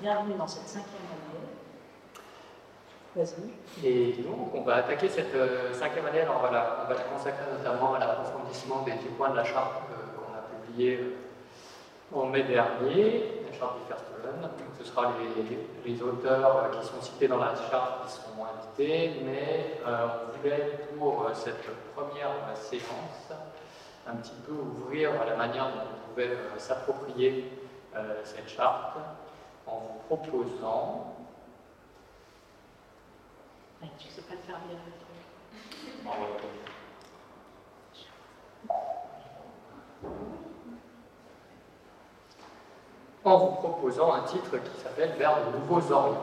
Bienvenue dans cette cinquième année. Vas-y. Et donc, on va attaquer cette euh, cinquième année. On va, la, consacrer notamment à l'approfondissement des 10 points de la charte euh, qu'on a publié euh, en mai dernier, la charte du Verstolen. Donc, ce sera les, les auteurs qui sont cités dans la charte qui seront invités, mais on voulait, pour cette première séquence, un petit peu ouvrir la manière dont on pouvait s'approprier cette charte en vous proposant tu ne sais pas le faire bien En vous proposant un titre qui s'appelle Vers de nouveaux orients.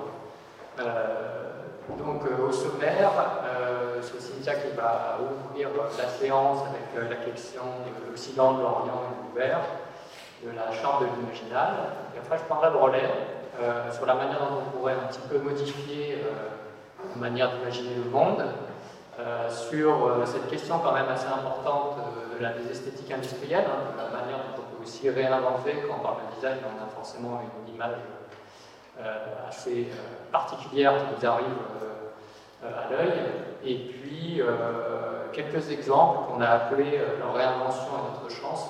Euh, donc euh, au sommaire, euh, c'est Cynthia qui va ouvrir la séance avec la question de l'Occident, de l'Orient et de l'Ouvert, de la Chambre de l'Imaginal. Et après, je prendrai le relais sur la manière dont on pourrait un petit peu modifier manière d'imaginer le monde, euh, sur euh, cette question quand même assez importante euh, de la des esthétiques industrielles, hein, de la manière dont on peut aussi réinventer. Quand on parle de design, on a forcément une, image assez particulière qui nous arrive à l'œil, et puis quelques exemples qu'on a appelés leur réinvention à notre chance,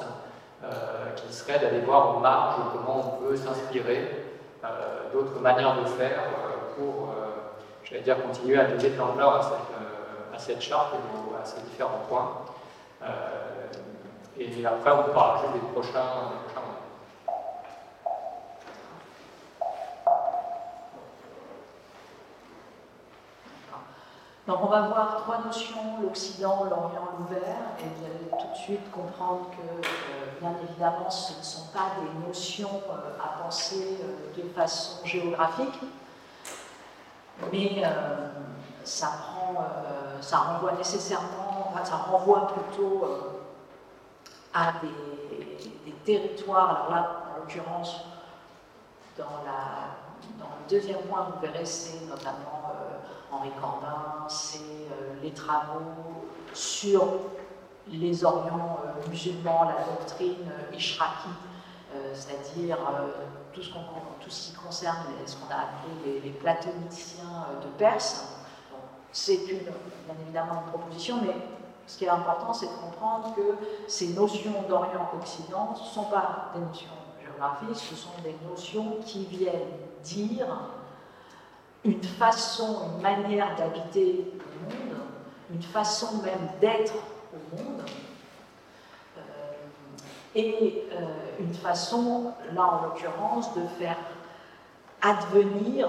qui serait d'aller voir aux marges comment on peut s'inspirer d'autres manières de faire pour j'allais dire, continuer à donner de l'ampleur à, cette, euh, à cette charte et à ces différents points. Euh, et après, on pourra juste des prochains, des prochains Donc on va voir trois notions, l'Occident, l'Orient, l'ouvert, et vous allez tout de suite comprendre que, euh, bien évidemment, ce ne sont pas des notions à penser de façon géographique, mais euh, ça, prend, euh, ça renvoie nécessairement, ça renvoie plutôt euh, à des, territoires. Alors là, en l'occurrence, dans, dans, le deuxième point, vous verrez, c'est notamment Henri Corbin, c'est les travaux sur les Orients musulmans, la doctrine Ishraki, c'est-à-dire tout ce, qui concerne ce qu'on a appelé les, platoniciens euh, de Perse. C'est bien évidemment une proposition, mais ce qui est important, c'est de comprendre que ces notions d'Orient-Occident ne sont pas des notions géographiques, ce sont des notions qui viennent dire une façon, une manière d'habiter le monde, une façon même d'être au monde, et euh, une façon, là en l'occurrence, de faire advenir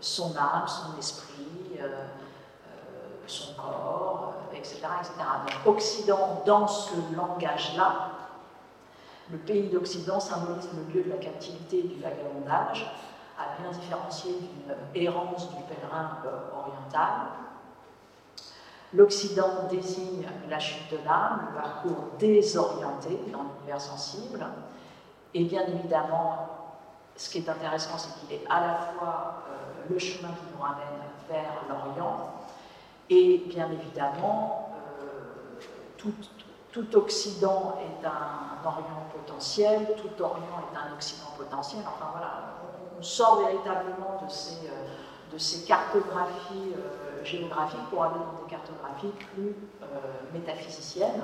son âme, son esprit, euh, euh, son corps, etc., etc. Donc Occident, dans ce langage-là, le pays d'Occident symbolise le lieu de la captivité et du vagabondage, à bien différencier d'une errance du pèlerin oriental. L'Occident désigne la chute de l'âme, le parcours désorienté dans l'univers sensible. Et bien évidemment, ce qui est intéressant, c'est qu'il est à la fois euh, le chemin qui nous ramène vers l'Orient, et bien évidemment, euh, tout, tout, Occident est un Orient potentiel, tout Orient est un Occident potentiel. Enfin voilà, on, sort véritablement de ces, euh, cartographies géographique pour aller dans des cartographies plus euh, métaphysiciennes.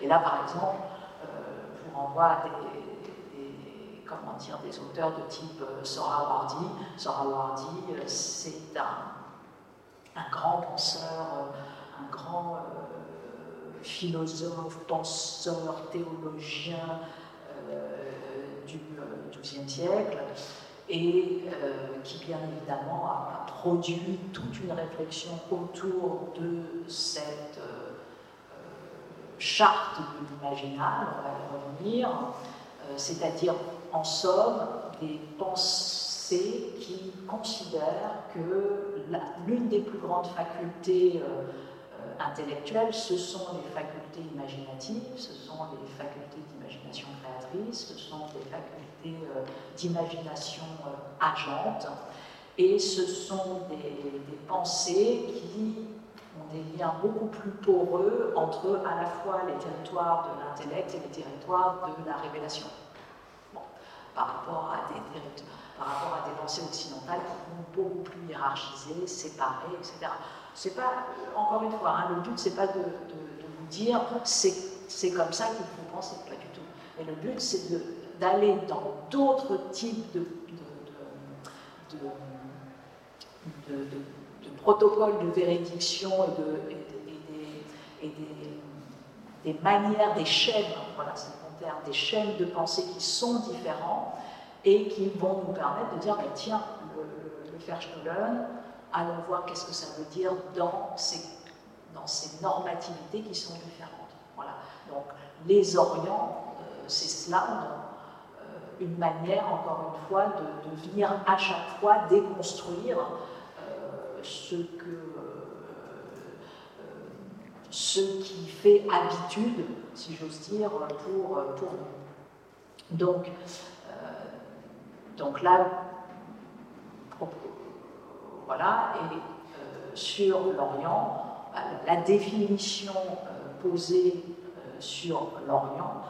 Et là, par exemple, euh, je vous renvoie à des, comment dire, des auteurs de type euh, Sora Wardi. Sora Wardi, c'est un, grand penseur, un grand philosophe, penseur, théologien du XIIe siècle et qui bien évidemment a produit toute une réflexion autour de cette euh, euh, charte de l'imaginal, on va y revenir, euh, c'est-à-dire en somme des pensées qui considèrent que l'une des plus grandes facultés intellectuelles, ce sont les facultés imaginatives, ce sont les facultés ce sont les facultés d'imagination agente. Et ce sont des, pensées qui ont des liens beaucoup plus poreux entre à la fois les territoires de l'intellect et les territoires de la révélation. par rapport à des, des pensées occidentales qui vont beaucoup plus hiérarchiser, séparer, etc. C'est pas, encore une fois, hein, le but c'est pas de, vous dire c'est comme ça qu'il faut penser, Mais le but c'est d'aller dans d'autres types de, protocoles de véridiction et, et, des, manières, des chaînes, voilà c'est terme, des chaînes de pensée qui sont différentes et qui vont nous permettre de dire, mais tiens, le, le, allons voir qu'est-ce que ça veut dire dans ces, normativités qui sont différentes. Voilà. Donc les Orients, c'est cela, euh, une manière, encore une fois, de, venir à chaque fois déconstruire euh, ce que ce qui fait habitude, si j'ose dire, pour, pour nous. Donc, donc là, voilà, et euh, sur l'Orient, la définition euh, posée euh, sur l'Orient,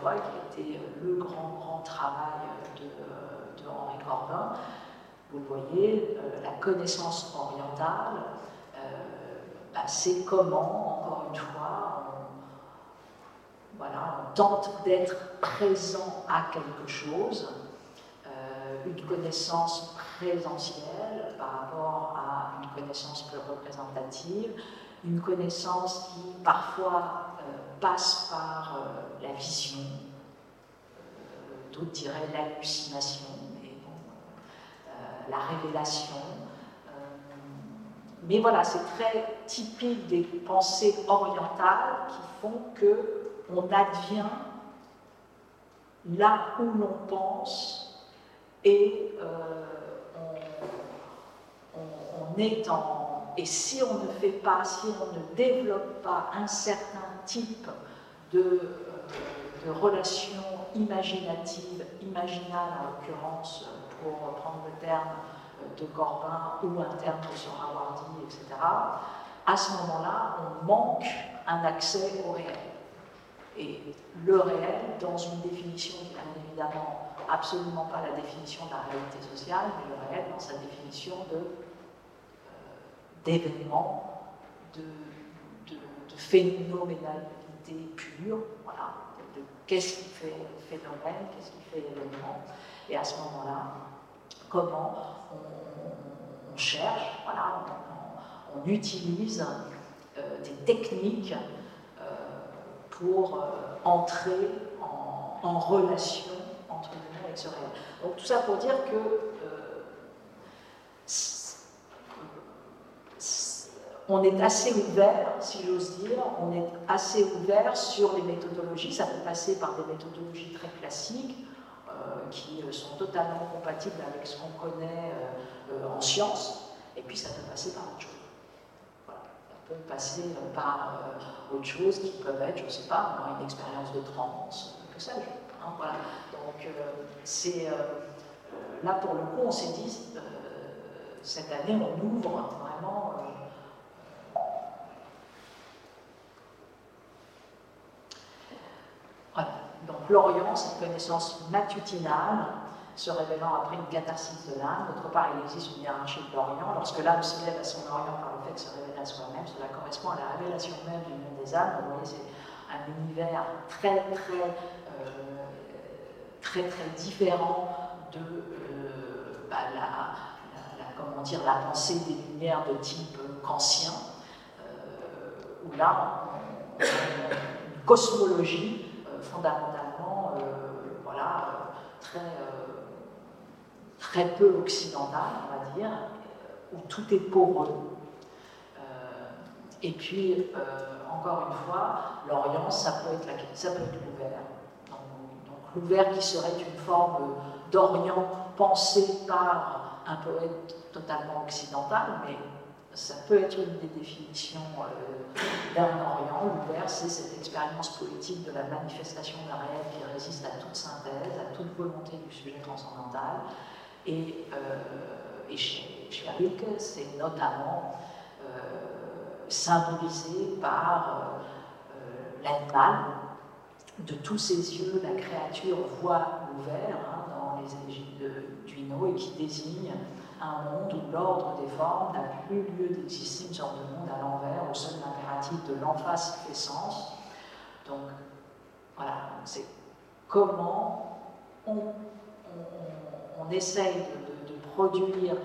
fois, qui était le grand, grand travail de, Henri Corbin, vous le voyez, la connaissance orientale, bah, c'est comment, encore une fois, voilà, on tente d'être présent à quelque chose, une connaissance présentielle par rapport à une connaissance plus représentative, une connaissance qui parfois euh, passe par euh, la vision, euh, d'autres diraient l'hallucination, bon, la révélation. mais voilà, c'est très typique des pensées orientales qui font que on advient là où l'on pense et euh, on, est en. Et si on ne fait pas, si on ne développe pas un certain type de, euh, de relations imaginatives, imaginales en l'occurrence, pour prendre le terme de Corbin ou un terme de Sohrawardi, etc., à ce moment-là, on manque un accès au réel. Et le réel, dans une définition qui, bien évidemment, absolument pas la définition de la réalité sociale, mais le réel dans sa définition de, euh, d'événement, de, de, de, phénoménalité pure, voilà, de, qu'est-ce qui fait phénomène, qu'est-ce qui fait événement, et à ce moment-là, comment on, cherche, voilà, on, utilise euh, des techniques euh, pour entrer en, en relation entre donc tout ça pour dire que euh, on est assez ouvert, si j'ose dire, on est assez ouvert sur les méthodologies. Ça peut passer par des méthodologies très classiques euh, qui euh, sont totalement compatibles avec ce qu'on connaît en sciences, et puis ça peut passer par autre chose. Ça peut passer par autre chose qui peuvent être, je ne sais pas, une expérience de transe, que sais-je. Hein. Donc, euh, c'est euh, euh, là pour le coup, on s'est dit, cette année, on ouvre vraiment. Voilà. Donc, l'Orient, cette connaissance matutinale, se révélant après une catharsis de l'âme. D'autre part, il existe une hiérarchie de l'Orient. Lorsque l'âme se lève à son Orient par le fait de se révéler à soi-même, cela correspond à la révélation même du monde des âmes. Vous voyez, c'est un univers très, très très très différent de euh, bah, la, comment dire, la pensée des lumières de type kantien, euh, où là, on, une cosmologie euh, fondamentalement voilà, très, très peu occidentale, on va dire, où tout est poreux. et puis, encore une fois, l'Orient, ça peut être, ça peut être ouvert l'ouvert qui serait une forme d'Orient pensé par un poète totalement occidental, mais ça peut être une des définitions euh, d'un Orient. L'ouvert, c'est cette expérience politique de la manifestation d'un réel qui résiste à toute synthèse, à toute volonté du sujet transcendantal. Et, euh, chez, chez c'est notamment euh, symbolisé par l'animal, de tous ses yeux, la créature voit l'ouvert, hein, les égides de Duino et qui désigne un monde où l'ordre des formes n'a plus lieu d'exister, une sorte de monde à l'envers, au seul impératif de l'emphase fait sens. Donc, voilà, c'est comment on, essaye de, produire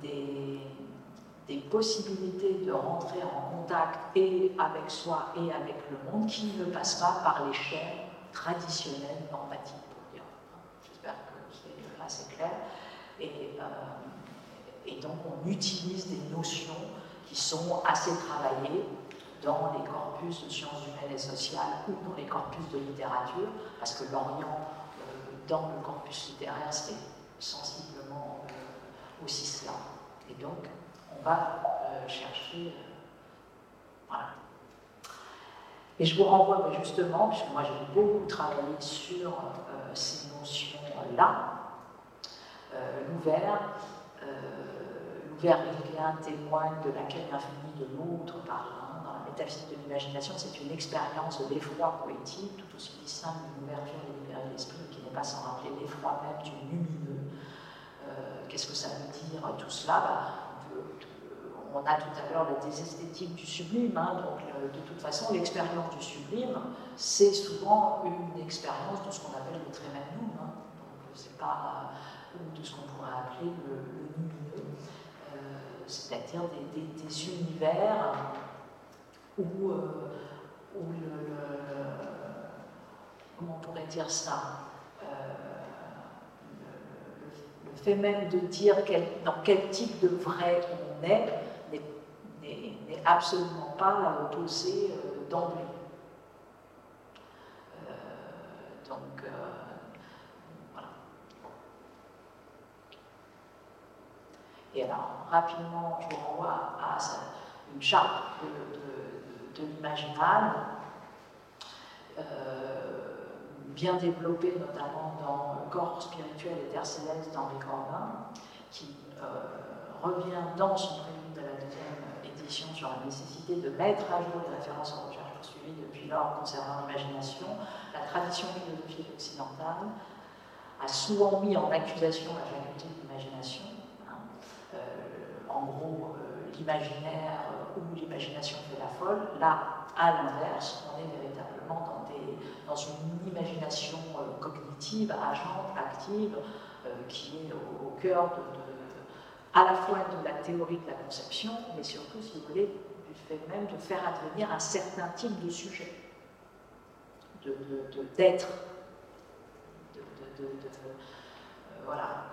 des, des, possibilités de rentrer en contact et avec soi et avec le monde qui ne passe pas par les chaînes traditionnelles normatives, pour dire. J'espère que c'est assez clair. Et, euh, et donc on utilise des notions qui sont assez travaillées dans les corpus de sciences humaines et sociales ou dans les corpus de littérature, parce que l'Orient, euh, dans le corpus littéraire, c'est sensiblement euh, aussi cela. Et donc, on va euh, chercher. voilà. Et je vous renvoie justement, puisque moi j'ai beaucoup travaillé sur ces notions-là, l'ouvert Vermilien témoigne de l'accueil infini de l'autre par l'un. Dans la métaphysique de l'imagination, c'est une expérience de l'effroi poétique, tout aussi distinct d'une ouverture délibérée de l'esprit, qui n'est pas sans rappeler l'effroi même du lumineux. Euh, qu'est-ce que ça veut dire tout cela? Bah, on, a tout à l'heure la désesthétique du sublime, hein, donc de toute façon, l'expérience du sublime, c'est souvent une expérience de ce qu'on appelle le tremendum, hein, donc c'est pas euh, de ce qu'on pourrait appeler le c'est-à-dire des, univers où, euh, le, comment on pourrait dire ça euh, le, fait même de dire dans quel type de vrai on est n'est absolument pas posé euh, d'emblée. donc, Et alors, rapidement, je vous renvoie à une charte de, de, l'imaginal, euh, bien développée notamment dans corps spirituel et terre céleste d'Henri Corbin, qui euh, revient dans son prélude de la deuxième édition sur la nécessité de mettre à jour les références aux recherches poursuivies depuis lors concernant l'imagination. La tradition philosophique occidentale a souvent mis en accusation la faculté d'imagination en gros euh, l'imaginaire euh, ou l'imagination fait la folle. Là, à l'inverse, on est véritablement dans, une imagination euh, cognitive, agente, active, qui est au, cœur à la fois de la théorie de la conception, mais surtout, si vous voulez, du fait même de faire advenir un certain type de sujet, d'être. De, voilà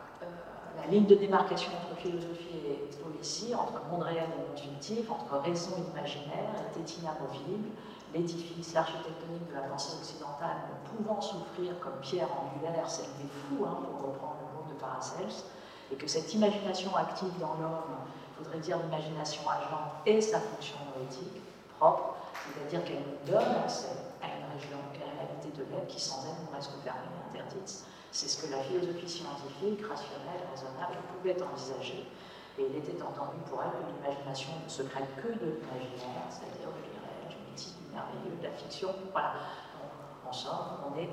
la ligne de démarcation entre philosophie et poésie, entre monde réel et monde entre raison et imaginaire, était inamovible. L'édifice, l'architectonique de la pensée occidentale ne pouvant souffrir comme pierre angulaire celle des fous, hein, pour reprendre le mot de Paracels, et que cette imagination active dans l'homme, il faudrait dire l'imagination agente, et sa fonction noétique propre, c'est-à-dire qu'elle nous donne accès à une région et réalité de l'être qui sans elle nous reste fermée, interdite, c'est ce que la philosophie scientifique, rationnelle, raisonnable, pouvait envisager. Et il était entendu pour elle que l'imagination ne se crée que de l'imaginaire, c'est-à-dire de l'irréel, du mythique, du merveilleux, de la fiction. Voilà. en somme, on est.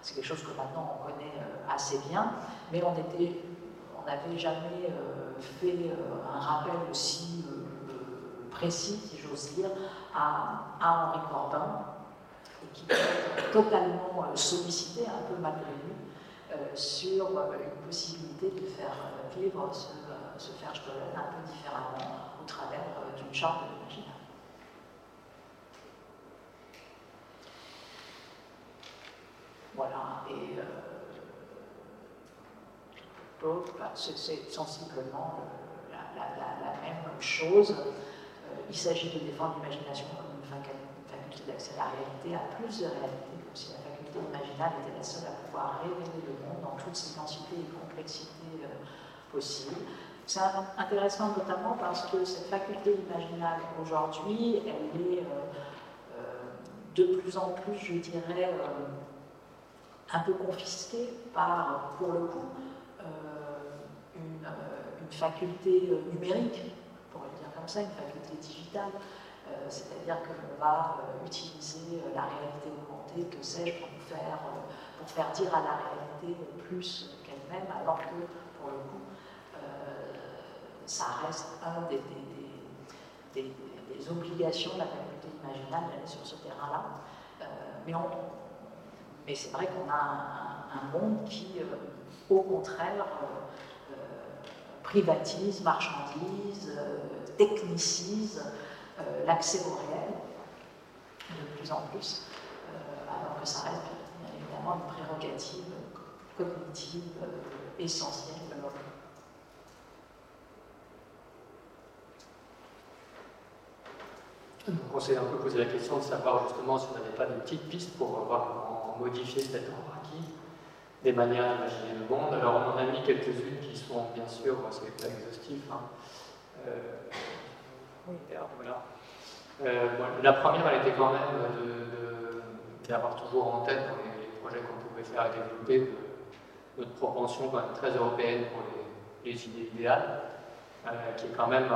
C'est quelque chose que maintenant on connaît euh, assez bien, mais on on n'avait jamais euh, fait euh, un rappel aussi précis, si j'ose dire, à, à Henri Corbin, et qui être totalement sollicité, un peu malgré lui, sur euh, une possibilité de faire euh, vivre ce, ce Ferstollen un peu différemment au travers d'une charte de l'imaginaire. Voilà, et bah, c'est sensiblement la, même chose. il s'agit de défendre l'imagination comme une faculté d'accès à la réalité, à plus de réalité que la faculté imaginale était la seule à pouvoir révéler le monde dans toutes ses densités et complexités euh, possibles. C'est intéressant notamment parce que cette faculté imaginale aujourd'hui, elle est euh, euh, de plus en plus, je dirais, un peu confisquée par, pour le coup, une, une, faculté numérique, pour le dire comme ça, une faculté digitale. C'est-à-dire qu'on va utiliser la réalité augmentée, que sais-je, pour faire, dire à la réalité plus qu'elle lui-même, alors que, pour le coup, ça reste un des, des, obligations de la faculté imaginale d'aller sur ce terrain-là. mais, mais c'est vrai qu'on a un, monde qui, au contraire, privatise, marchandise, technicise l'accès au réel de plus en plus, alors que ça reste évidemment une prérogative cognitive essentielle de l'homme. on s'est un peu posé la question de savoir justement si on n'avait pas des petites pistes pour voir comment modifier cet ordre acquis, des manières d'imaginer le monde. Alors on en a mis quelques-unes qui sont bien sûr, c'est pas exhaustif. Hein. Euh, Euh, la première, elle était quand même d'avoir toujours en tête dans les, projets qu'on pouvait faire et développer notre propension quand même très européenne pour les, idées idéales, euh, qui est quand même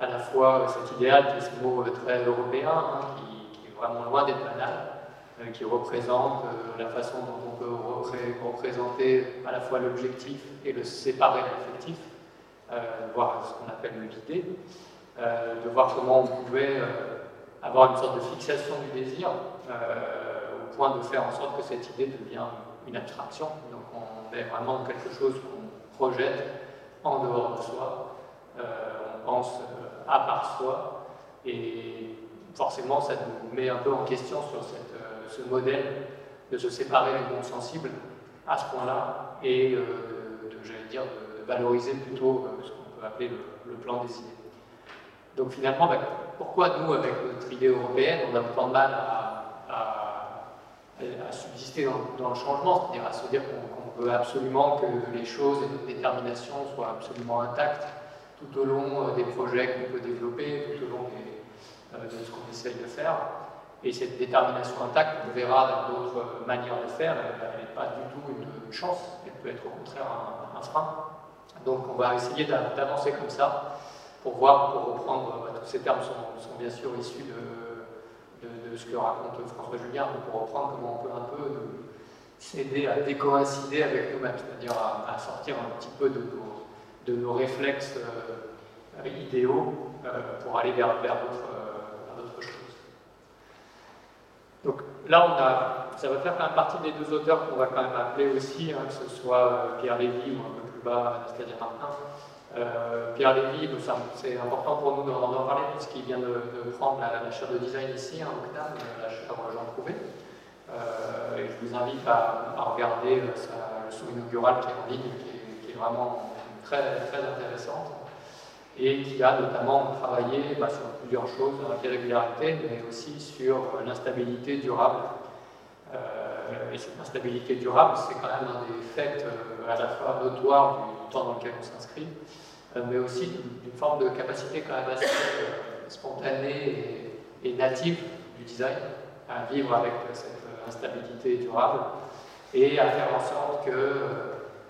à la fois cet idéal qui est ce mot très européen, hein, qui, est vraiment loin d'être banal, euh, qui représente euh, la façon dont on peut représenter à la fois l'objectif et le séparer l'affectif, euh, voir ce qu'on appelle l'idée, de voir comment on pouvait avoir une sorte de fixation du désir au point de faire en sorte que cette idée devient une abstraction. Donc on est vraiment quelque chose qu'on projette en dehors de soi. on pense à part soi. Et forcément, ça nous met un peu en question sur euh, ce modèle de se séparer du monde sensible à ce point-là et euh, de, j'allais dire, de valoriser plutôt euh, ce qu'on peut appeler le, plan des idées. Donc finalement, ben, pourquoi nous, avec notre idée européenne, on a autant de mal à, à, subsister dans, le changement, c'est-à-dire à se dire qu'on veut absolument que les choses et notre détermination soient absolument intactes tout au long euh, des projets qu'on peut développer, tout au long euh, de ce qu'on essaye de faire. Et cette détermination intacte, on verra dans d'autres manières de faire, elle n'est pas du tout une chance, elle peut être au contraire un, frein. Donc on va essayer d'avancer comme ça pour voir, pour reprendre, bah, tous ces termes sont, bien sûr issus de, de, ce que raconte François Julien, mais pour reprendre comment on peut un peu s'aider à décoïncider avec nous-mêmes, c'est-à-dire à, sortir un petit peu de nos, de nos réflexes euh, idéaux euh, pour aller vers, vers d'autres choses. Donc là, on a, ça va faire quand même partie des deux auteurs qu'on va quand même appeler aussi, hein, que ce soit euh, Pierre Lévy ou un peu plus bas Anastasia Martin. Pierre Lévy, c'est important pour nous d'en parler puisqu'il vient de, prendre la, chaire de design ici, au CNAM, la chaire Jean Prouvé. et je vous invite à, regarder sa leçon inaugurale qui est en ligne, qui est vraiment très, très intéressante et qui a notamment travaillé bah, sur plusieurs choses, l'irrégularité, mais aussi sur l'instabilité durable. Euh, et cette instabilité durable, c'est quand même un des faits euh, à la fois notoires du temps dans lequel on s'inscrit, euh, mais aussi d'une forme de capacité quand même assez spontanée et, native du design à vivre avec cette instabilité durable et à faire en sorte que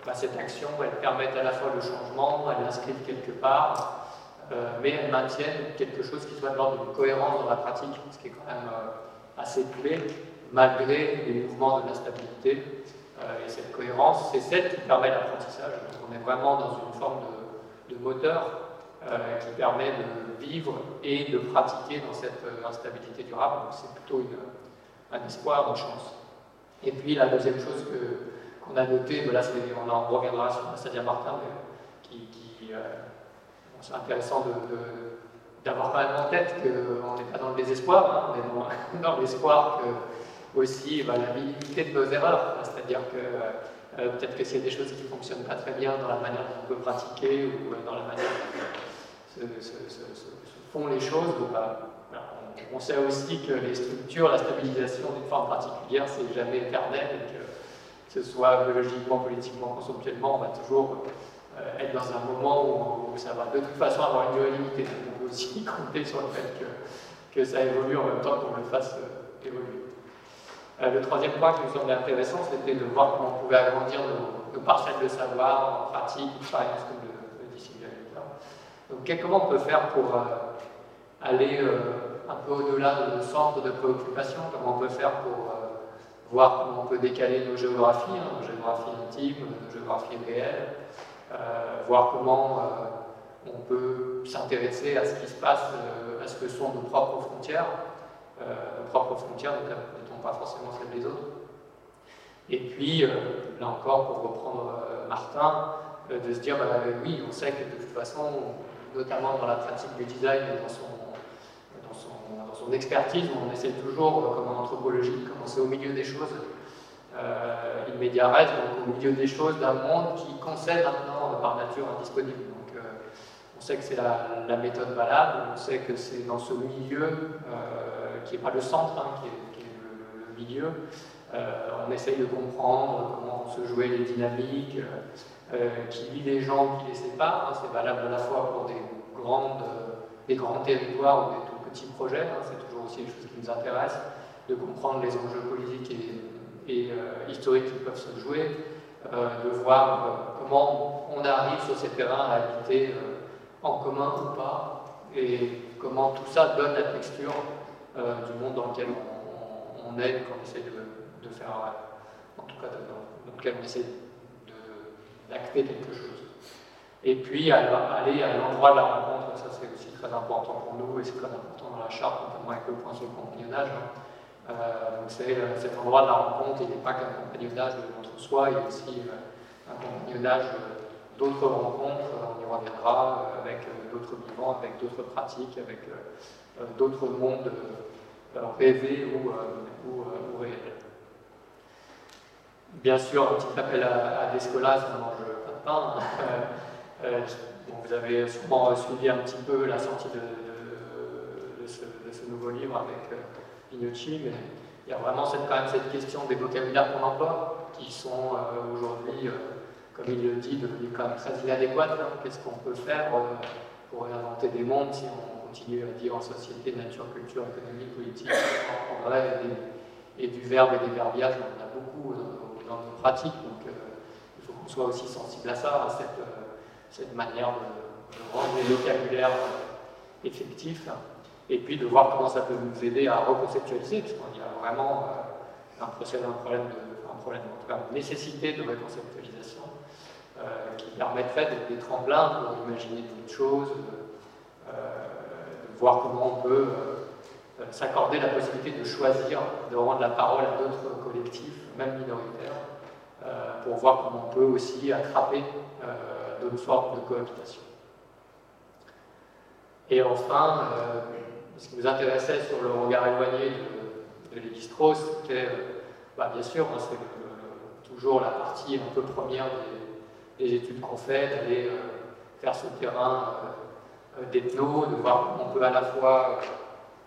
bah, cette action, elle permet à la fois le changement, elle l'inscrive quelque part, euh, mais elle maintienne quelque chose qui soit de l'ordre d'une cohérence dans la pratique, ce qui est quand même euh, assez clé, malgré les mouvements de l'instabilité. Euh, et cette cohérence, c'est celle qui permet l'apprentissage. On est vraiment dans une forme de, moteur qui permet de vivre et de pratiquer dans cette instabilité durable. c'est plutôt un espoir, une chance. Et puis la deuxième chose que, on a noté, là on en reviendra sur Stadia Martin, mais qui, euh, c'est intéressant d'avoir quand même en tête qu'on n'est pas dans le désespoir, hein, on est dans, l'espoir que aussi bah, la minimité de nos erreurs, c'est-à-dire que euh, peut-être que s'il y a des choses qui ne fonctionnent pas très bien dans la manière dont on peut pratiquer ou euh, dans la manière dont se, font les choses, bah, on sait aussi que les structures, la stabilisation d'une forme particulière, c'est jamais éternel et que ce soit biologiquement, politiquement, conceptuellement, on va toujours euh, être dans un moment où, ça va de toute façon avoir une dualité. on peut aussi compter sur le fait que, ça évolue en même temps qu'on le fasse le troisième point qui me semblait intéressant, c'était de voir comment on pouvait agrandir nos, parcelles de savoir en pratique, expérience, comme le, dit Donc, comment on peut faire pour aller un peu au-delà de nos centres de préoccupation? Comment on peut faire pour voir comment on peut décaler nos géographies, hein, nos géographies intimes, nos géographies réelles, voir comment on peut s'intéresser à ce qui se passe, à ce que sont nos propres frontières, nos propres frontières pas forcément celles des autres. Et puis, là encore, pour reprendre Martin, de se dire, bah, oui, on sait que de toute façon, notamment dans la pratique du design et dans son, dans son, expertise, on essaie toujours, euh, comme en anthropologie, de commencer au milieu des choses, euh, donc au milieu des choses d'un monde qui concède maintenant par nature indisponible. Donc euh, on sait que c'est la, méthode valable, on sait que c'est dans ce milieu, euh, qui n'est pas le centre, hein, qui, est, milieu, on essaye de comprendre comment se jouer les dynamiques, qui lie les gens, qui les sépare. Hein, c'est valable à la fois pour des, grands territoires ou des tout petits projets. Hein, c'est toujours aussi une chose qui nous intéresse, de comprendre les enjeux politiques et, euh, historiques qui peuvent se jouer, euh, de voir euh, comment on arrive sur ces terrains à habiter en commun ou pas, et comment tout ça donne la texture du monde dans lequel on, on essaie de, faire, en tout cas dans lequel on essaie d'acter quelque chose. Et puis aller à l'endroit de la rencontre, ça c'est aussi très important pour nous et c'est très important dans la charte, notamment avec le point sur le compagnonnage. Hein. Euh, c'est euh, cet endroit de la rencontre, il n'est pas qu'un compagnonnage de soi, il y a aussi euh, un compagnonnage d'autres rencontres, on y reviendra, avec d'autres vivants, avec d'autres pratiques, avec d'autres mondes rêvés ou, ou, ou réels. Bien sûr, un petit appel à, à Descola, ça ne mange pas de pain. Euh, vous avez sûrement suivi un petit peu la sortie de, ce, nouveau livre avec euh, mais il y a vraiment cette, quand même cette question des vocabulaires qu'on emploie, qui sont euh, aujourd'hui, euh, comme il le dit, devenus quand même très inadéquates. Hein. Qu'est-ce qu'on peut faire pour inventer des mondes si on continue à dire en société, nature, culture, économie, politique, en vrai, et, du verbe et des verbiages, on en a beaucoup dans, nos pratiques, donc il faut qu'on soit aussi sensible à ça, à cette cette manière de, rendre les vocabulaires effectifs, et puis de voir comment ça peut nous aider à reconceptualiser, parce qu'il y a vraiment euh, un, de, un problème, en une nécessité de reconceptualisation euh, qui permettrait d'être des tremplins pour imaginer d'autres choses, de, euh, voir comment on peut s'accorder la possibilité de choisir, de rendre la parole à d'autres collectifs, même minoritaires, pour voir comment on peut aussi attraper d'autres formes de cohabitation. Et enfin, euh, ce qui nous intéressait sur le regard éloigné de, de Lévi-Strauss, c'était euh, bah, bien sûr, hein, c'est toujours la partie un peu première des, études qu'on fait, d'aller euh, faire ce terrain d'ethno, de voir on peut à la fois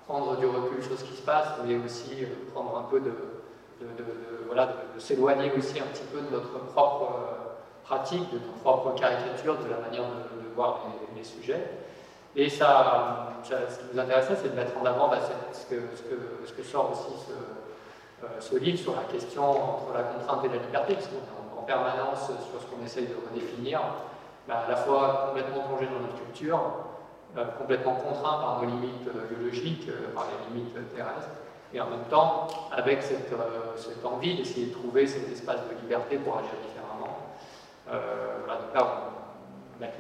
prendre du recul sur ce qui se passe, mais aussi prendre un peu de, voilà, de s'éloigner aussi un petit peu de notre propre pratique, de nos propres caricatures, de la manière de, voir les, sujets. Et ça, ce qui nous intéressait, c'est de mettre en avant bah, ce, que, sort aussi ce, euh, livre sur la question entre la contrainte et la liberté, parce qu'on est en, permanence sur ce qu'on essaye de redéfinir, bah, à la fois complètement plongé dans notre culture, euh, complètement contraint par nos limites euh, biologiques, par les limites terrestres, et en même temps avec cette, envie d'essayer de trouver cet espace de liberté pour agir euh, voilà, donc là, on met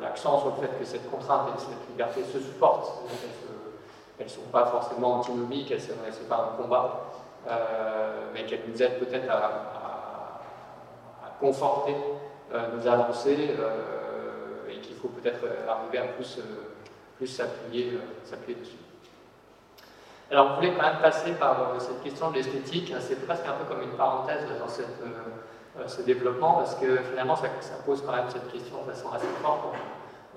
l'accent sur le fait que cette contrainte et cette liberté se supportent. Elles ne sont pas forcément antinomiques, ce n'est pas un combat, euh, mais qu'elles nous aident peut-être à, conforter euh, nos avancées et qu'il faut peut-être arriver à plus, plus s'appuyer dessus. Alors, on voulait quand même passer par cette question de l'esthétique. C'est presque un peu comme une parenthèse dans euh, ce développement parce que finalement ça, pose quand même cette question de façon assez forte.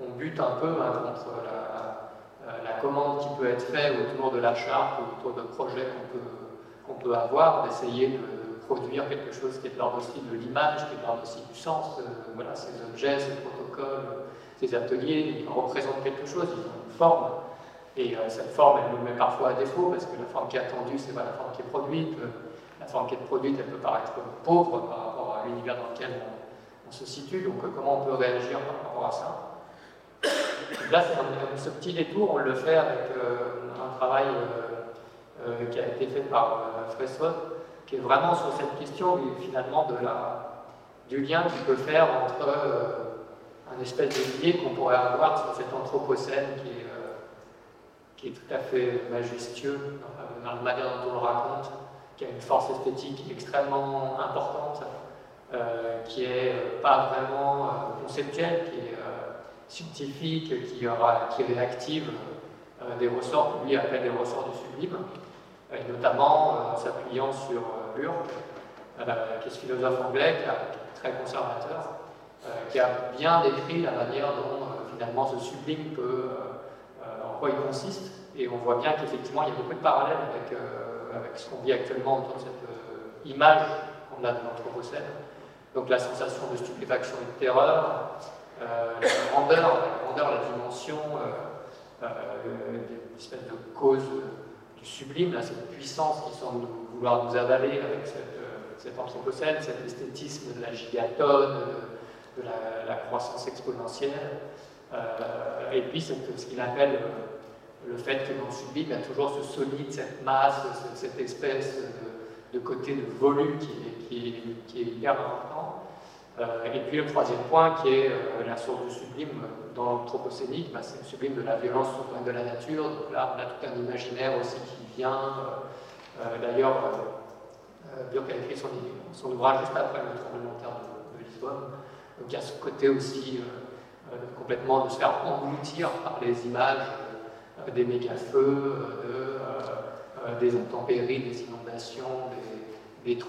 On, bute un peu hein, contre la, euh, commande qui peut être faite autour de la charte ou autour de projets qu'on peut, qu'on peut avoir, d'essayer de produire quelque chose qui est de l'ordre aussi de l'image, qui est de l'ordre aussi du sens. voilà, ces objets, ces protocoles, ces ateliers, ils représentent quelque chose, ils ont une forme. Et euh, cette forme, elle nous met parfois à défaut parce que la forme qui est attendue, c'est pas la forme qui est produite. La forme qui est produite, elle peut paraître pauvre par rapport à l'univers dans lequel on, se situe, donc euh, comment on peut réagir par rapport à ça? là, c'est ce petit détour, on le fait avec euh, un travail euh, qui a été fait par Fresson, qui est vraiment sur cette question finalement de du lien qu'il peut faire entre un espèce de biais qu'on pourrait avoir sur cet anthropocène qui est, qui est tout à fait majestueux dans la, manière dont on le raconte, qui a une force esthétique extrêmement importante, qui est pas vraiment conceptuelle, qui est scientifique, qui, aura, qui réactive des ressorts lui appelle les ressorts du sublime, et notamment s'appuyant sur Burke, qui est ce philosophe anglais, qui est très conservateur, qui a bien décrit la manière dont finalement ce sublime peut, en quoi il consiste, et on voit bien qu'effectivement il y a beaucoup de parallèles avec, avec ce qu'on vit actuellement autour de cette image qu'on a de l'Anthropocène. Donc la sensation de stupéfaction et de terreur, la grandeur, la grandeur, la dimension, euh, une espèce de cause du sublime, cette puissance qui semble vouloir nous avaler avec cette, euh, cet anthropocène, cet esthétisme de la gigatonne, de, la, croissance exponentielle, euh, et puis ce qu'il appelle le fait que dans le sublime, il y a toujours ce solide, cette masse, cette, espèce de, côté de volume qui est, hyper important. et puis le troisième point qui est la source du sublime, dans l'anthropocénique, bah, c'est le sublime de la violence au de la nature. Donc là, on a tout un imaginaire aussi qui vient. Euh, euh, d'ailleurs, euh, Burke a écrit son, ouvrage juste après le tremblement de terre de, Lisbonne. Donc il y a ce côté aussi complètement de se faire engloutir par les images des méga-feux, des intempéries, des inondations, des, des 30%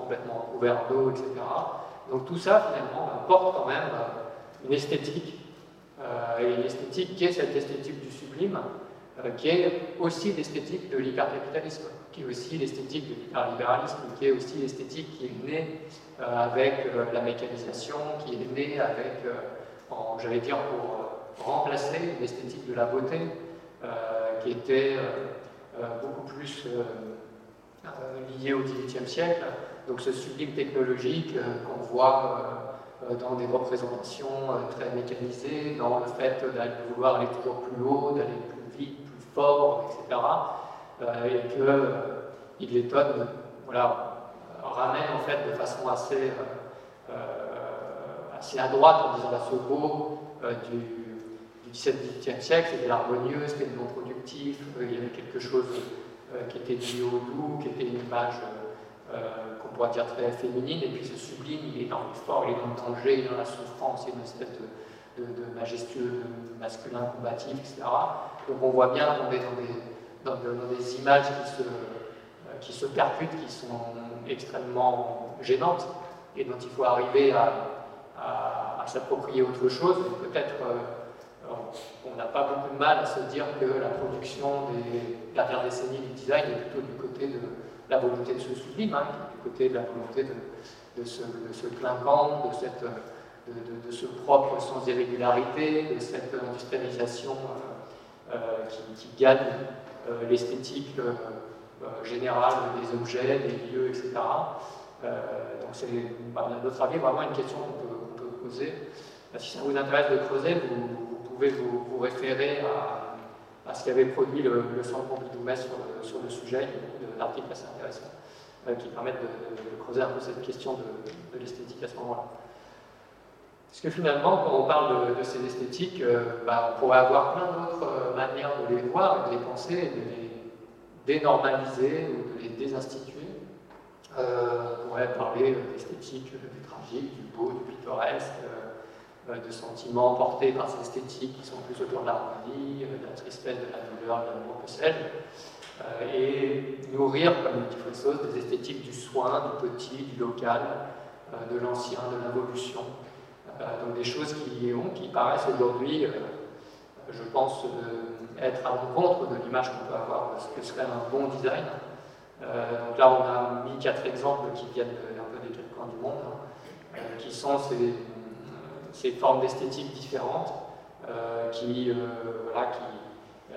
complètement couverts d'eau, etc. Donc tout ça, finalement, apporte quand même une esthétique euh, et une esthétique qui est cette esthétique du sublime, euh, qui est aussi l'esthétique de l'hypercapitalisme, qui est aussi l'esthétique de l'hyperlibéralisme, qui est aussi l'esthétique qui est née euh, avec la mécanisation, qui est née avec, j'allais dire, pour remplacer l'esthétique de la beauté, qui était beaucoup plus liée au XVIIIe siècle. Donc ce sublime technologique qu'on voit euh, dans des représentations euh, très mécanisées, dans le fait de vouloir aller toujours plus haut, d'aller plus etc. Euh, et que Hilton voilà, ramène en fait de façon assez, assez à droite en disant la ce beau du, du 17-18e siècle, c'était l'harmonieux, c'était non productif, il y avait quelque chose qui était lié au doux, qui était une image qu'on pourrait dire très féminine, et puis ce sublime, il est dans le fort, il est dans le danger, il est dans la souffrance, il a une espèce de, de, majestueux masculin combatif, etc. Donc on voit bien qu'on est dans des, images qui se, euh, qui se percutent, qui sont extrêmement gênantes, et dont il faut arriver à, s'approprier autre chose, peut-être euh, n'a pas beaucoup de mal à se dire que la production des dernières décennies du design est plutôt du côté de la volonté de ce sublime, hein, du côté de la volonté de, ce, de clinquant, de, cette, de, ce propre sans irrégularité, de cette industrialisation euh, euh, qui, gagne euh, l'esthétique générale des objets, des lieux, etc. donc c'est, à notre avis, vraiment une question qu'on peut, poser. Si ça vous intéresse de creuser, vous, pouvez vous, référer à, ce qu'avait produit le, le Centre Pompidou sur, sur le sujet l'article assez intéressant, qui permettent de, creuser un peu cette question de, l'esthétique à ce moment-là. Parce que finalement, quand on parle de, ces esthétiques, euh, bah, on pourrait avoir plein d'autres euh, manières de les voir et de les penser, de les dénormaliser ou de les désinstituer. on pourrait parler d'esthétique du tragique, du beau, du pittoresque, de sentiments portés par ces esthétiques qui sont plus autour de l'harmonie, de la tristesse, de la douleur, de l'amour, que. Euh, et nourrir, comme dit Fressos, des esthétiques du soin, du petit, du local, euh, de l'ancien, de l'involution. Euh, donc des choses qui, ont, qui paraissent aujourd'hui, je pense, être à l'encontre de l'image qu'on peut avoir de ce que serait un bon design. donc là, on a mis quatre exemples qui viennent d'un peu des quatre coins du monde, hein, qui sont ces, formes d'esthétique différentes, qui, voilà, qui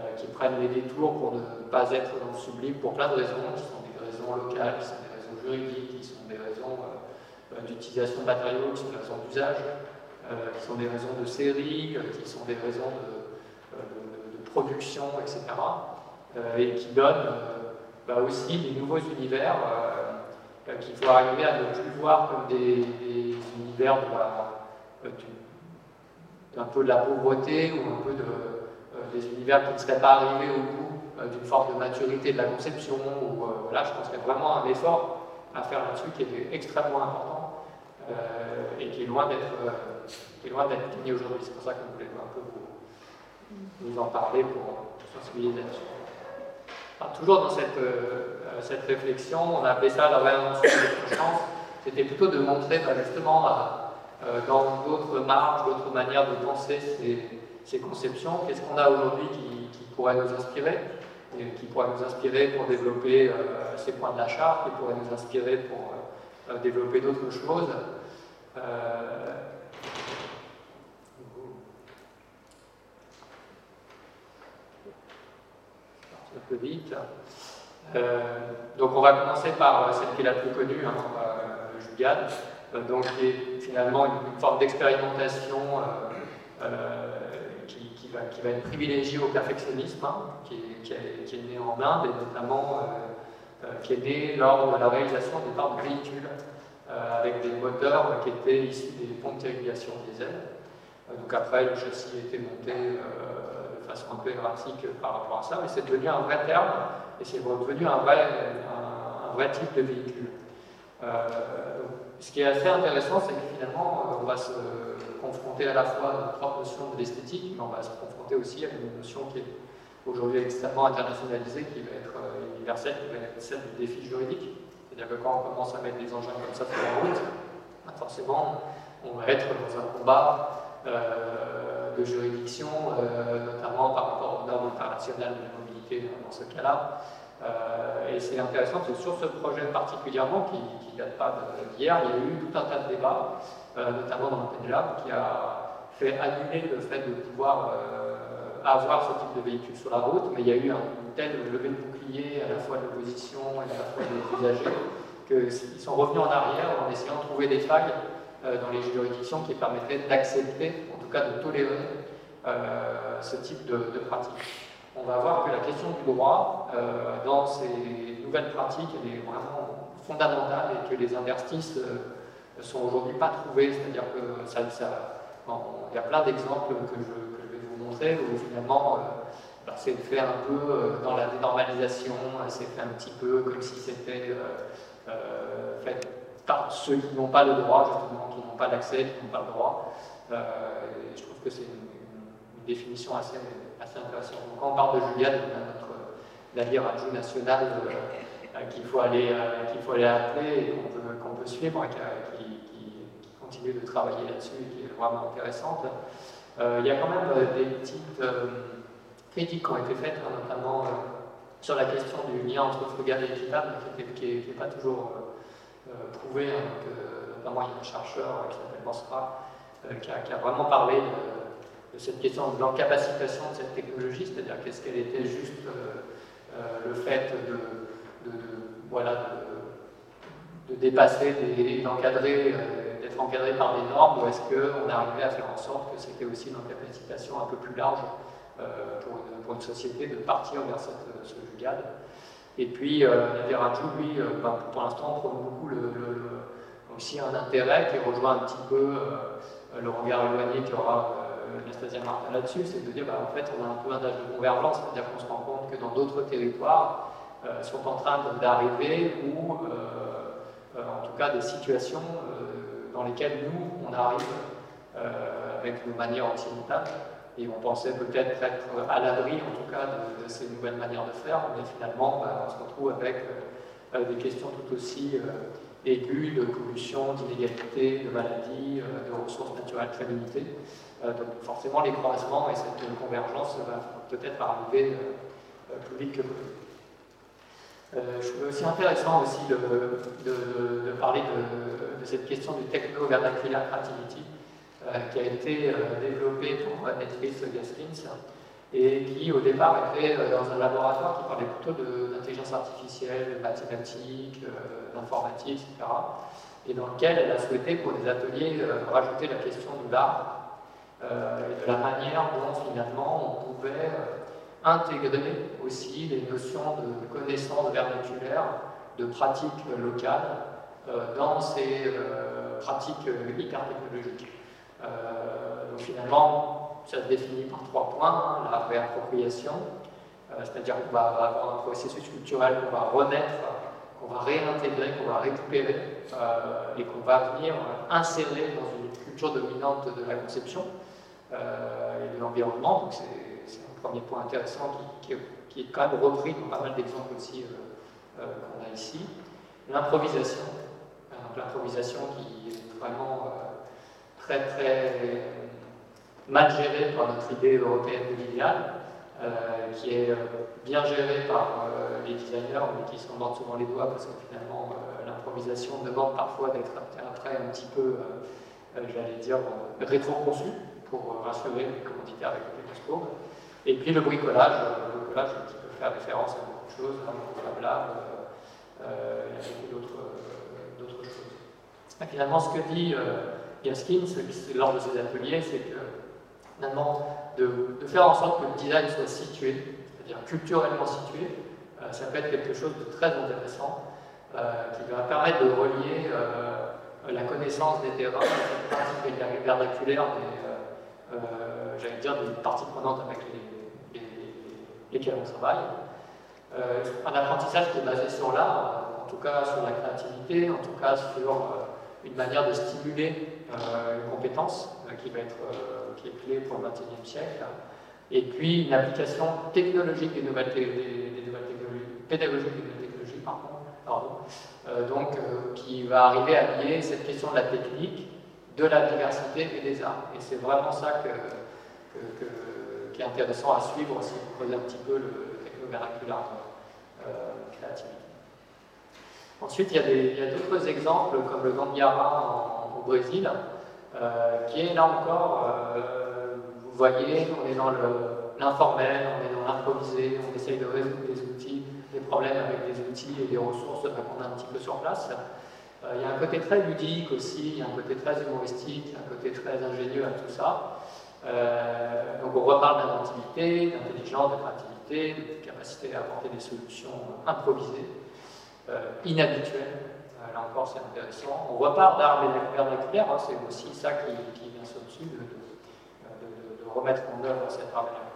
euh, qui prennent les détours pour ne pas être dans le sublime pour plein de raisons, qui sont des raisons locales, qui sont des raisons juridiques, qui sont des raisons euh, euh, d'utilisation de matériaux, qui sont des raisons d'usage, qui sont des raisons de série, qui sont des raisons de, production, etc. et qui donnent bah, aussi des nouveaux univers qu'il faut arriver à ne plus voir comme des, univers d'un peu de la pauvreté ou un peu de, des univers qui ne seraient pas arrivés au bout d'une forme de maturité de la conception. Là, je pense qu'il y a vraiment un effort à faire là-dessus qui est extrêmement important et qui est loin d'être fini aujourd'hui. C'est pour ça qu'on voulait un peu vous, en parler pour sensibiliser là-dessus toujours dans cette, euh, cette, réflexion, on a appelé ça la réinvention de chance. C'était plutôt de montrer bah, justement euh, dans d'autres marges, d'autres manières de penser ces, ces conceptions, qu'est-ce qu'on a aujourd'hui qui, pourrait nous inspirer, qui pourrait nous inspirer pour développer euh, ces points de la charte, qui pourrait nous inspirer pour développer d'autres choses un peu vite. Euh, donc on va commencer par euh, celle qui est la plus connue, hein, euh, donc qui est finalement une, forme d'expérimentation qui, va, être privilégiée au perfectionnisme, hein, qui, est, née en Inde et notamment qui est née lors de la réalisation des parts de véhicules avec des moteurs qui étaient issus des pompes de régulation diesel. donc après, le châssis a été monté façon un peu erratique par rapport à ça, mais c'est devenu un vrai terme et c'est devenu un vrai, un, vrai type de véhicule. Euh, ce qui est assez intéressant, c'est que finalement, euh, on va se à la fois à notre propre notion de l'esthétique, mais on va se confronter aussi à une notion qui est aujourd'hui extrêmement internationalisée, qui va être euh, universelle, qui va être celle du défi juridique. C'est-à-dire que quand on commence à mettre des engins comme ça sur la route, bah, forcément, on va être dans un combat de juridiction, euh, notamment par rapport aux normes internationales de la mobilité dans ce cas-là. Euh, et c'est intéressant parce que sur ce projet particulièrement, qui ne date pas d'hier, il y a eu tout un tas de débats, euh, notamment dans le PNLab, qui a fait annuler le fait de pouvoir avoir ce type de véhicule sur la route, mais il y a eu un, une telle levée de bouclier à la fois de l'opposition et à la fois des usagers qu'ils sont revenus en arrière en essayant de trouver des failles dans les juridictions qui permettraient d'accepter cas de tolérer euh, ce type de, pratique. On va voir que la question du droit, euh, dans ces nouvelles pratiques, elle est vraiment fondamentale et que les interstices euh, ne sont aujourd'hui pas trouvés, c'est-à-dire que ça, il y a plein d'exemples que je, vais vous montrer où finalement bah, c'est fait un peu dans la dénormalisation, c'est fait un petit peu comme si c'était fait par ceux qui n'ont pas le droit, justement, qui n'ont pas l'accès, qui n'ont pas le droit. Euh, je trouve que c'est une, définition assez, assez intéressante. Donc, quand on parle de a notre navire à national euh, qu'il faut, aller, euh, qu'il faut aller appeler et qu'on peut, qu'on peut suivre, qui, continue de travailler là-dessus et qui est vraiment intéressante. il y a quand même des petites critiques qui ont été faites, hein, notamment sur la question du lien entre frugal et équitable, qui n'est pas toujours prouvé. Hein, notamment, il y a un chercheur qui s'appelle euh, qui a, vraiment parlé de, cette question de l'encapacitation de cette technologie, c'est-à-dire qu'est-ce qu'elle était juste euh, euh, le fait de, voilà, de, dépasser, d'encadrer, d'être encadré par des normes, ou est-ce qu'on arrivait à faire en sorte que c'était aussi une encapacitation un peu plus large pour une, société de partir vers cette, ce jugade. Et puis, euh, Nadiraju, lui, ben, pour l'instant, prend beaucoup aussi un intérêt qui rejoint un petit peu euh, le regard éloigné qu'aura euh, Anastasia Martin là-dessus, c'est de dire bah, en fait on a un peu un âge de convergence, c'est-à-dire qu'on se rend compte que dans d'autres territoires euh, sont en train d'arriver ou en tout cas des situations dans lesquelles nous on arrive avec nos manières occidentales et on pensait peut-être être à l'abri en tout cas de, ces nouvelles manières de faire, mais finalement bah, on se retrouve avec des questions tout aussi aigus de pollution, d'inégalité, de maladies, euh, de ressources naturelles très limitées. Euh, donc forcément, les croisements et cette convergence va peut-être arriver euh, plus vite que. Je trouve aussi intéressant aussi de, parler de, cette question du techno-vernacular creativity qui a été développée pour Netflix Gaskins et qui au départ était dans un laboratoire qui parlait plutôt d'intelligence artificielle, de mathématiques, euh, d'informatique, etc. Et dans lequel elle a souhaité pour des ateliers euh, rajouter la question de l'art euh, et de la manière dont finalement on pouvait intégrer aussi les notions de connaissances vernaculaires, de pratiques locales dans ces pratiques hyper technologiques. donc finalement, ça se définit par trois points, hein, la réappropriation, c'est-à-dire qu'on va avoir un processus culturel qu'on va remettre qu'on va réintégrer, qu'on va récupérer euh, et qu'on va venir insérer dans une culture dominante de la conception euh, et de l'environnement. Donc c'est un premier point intéressant qui, est quand même repris dans pas mal d'exemples aussi euh, qu'on a ici. L'improvisation, l'improvisation qui est vraiment très très mal gérée par notre idée européenne de l'idéal. Euh, qui est euh, bien géré par euh, les designers, mais qui s'en mordent souvent les doigts parce que finalement l'improvisation demande parfois d'être après un petit peu, j'allais dire, rétro-conçu pour rassurer les commanditaires avec les discours. Et puis le bricolage, le bricolage qui peut faire référence à beaucoup de choses, hein, le Lab, euh, a beaucoup d'autres choses. Et finalement, ce que dit Gaskins lors de ses ateliers, c'est que finalement, de, faire en sorte que le design soit situé, c'est-à-dire culturellement situé, euh, ça peut être quelque chose de très intéressant euh, qui va permettre de relier euh, la connaissance des terrains, la pratique vernaculaire j'allais dire, des parties prenantes avec les, lesquelles on travaille. un apprentissage qui est basé sur l'art, en tout cas sur la créativité, en tout cas sur une manière de stimuler une compétence qui va être qui est clé pour le XXIe siècle, et puis une application technologique des nouvelles, des, nouvelles technologies, pédagogique des nouvelles technologies, pardon, euh, donc euh, qui va arriver à lier cette question de la technique, de la diversité et des arts. Et c'est vraiment ça que, qui est intéressant à suivre si vous creusez un petit peu le, techno euh, créativité. Ensuite, il y a d'autres exemples comme le Gandiara au Brésil, euh, qui est là encore, euh, vous voyez, on est dans l'informel, on est dans l'improvisé, on essaye de résoudre des outils, des problèmes avec des outils et des ressources qu'on a un petit peu sur place. Il y a un côté très ludique aussi, il y a un côté très humoristique, un côté très ingénieux à tout ça. Donc on reparle d'inventivité, d'intelligence, de créativité, de capacité à apporter des solutions improvisées, inhabituelles, là encore c'est intéressant. On repart d'art vernaculaire, hein, c'est aussi ça qui, vient sur-dessus, de, remettre en œuvre cet art vernaculaire.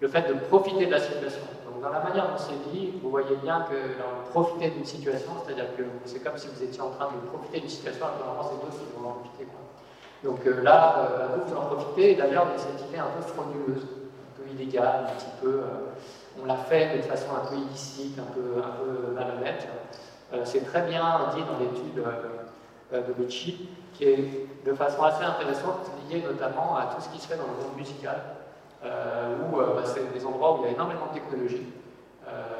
Le fait de profiter de la situation. Donc dans la manière dont c'est dit, vous voyez bien que profiter d'une situation, c'est-à-dire que c'est comme si vous étiez en train de profiter d'une situation, alors normalement c'est d'autres qui vont en profiter. Donc euh, là, euh, vous en profitez, d'ailleurs de cette un peu frauduleuse, un peu illégale, un petit peu... Euh, on l'a fait de façon un peu illicite, un peu, un malhonnête. Euh, c'est très bien dit dans l'étude euh, de Michi, qui est de façon assez intéressante liée notamment à tout ce qui se fait dans le monde musical, où bah, c'est des endroits où il y a énormément de technologie,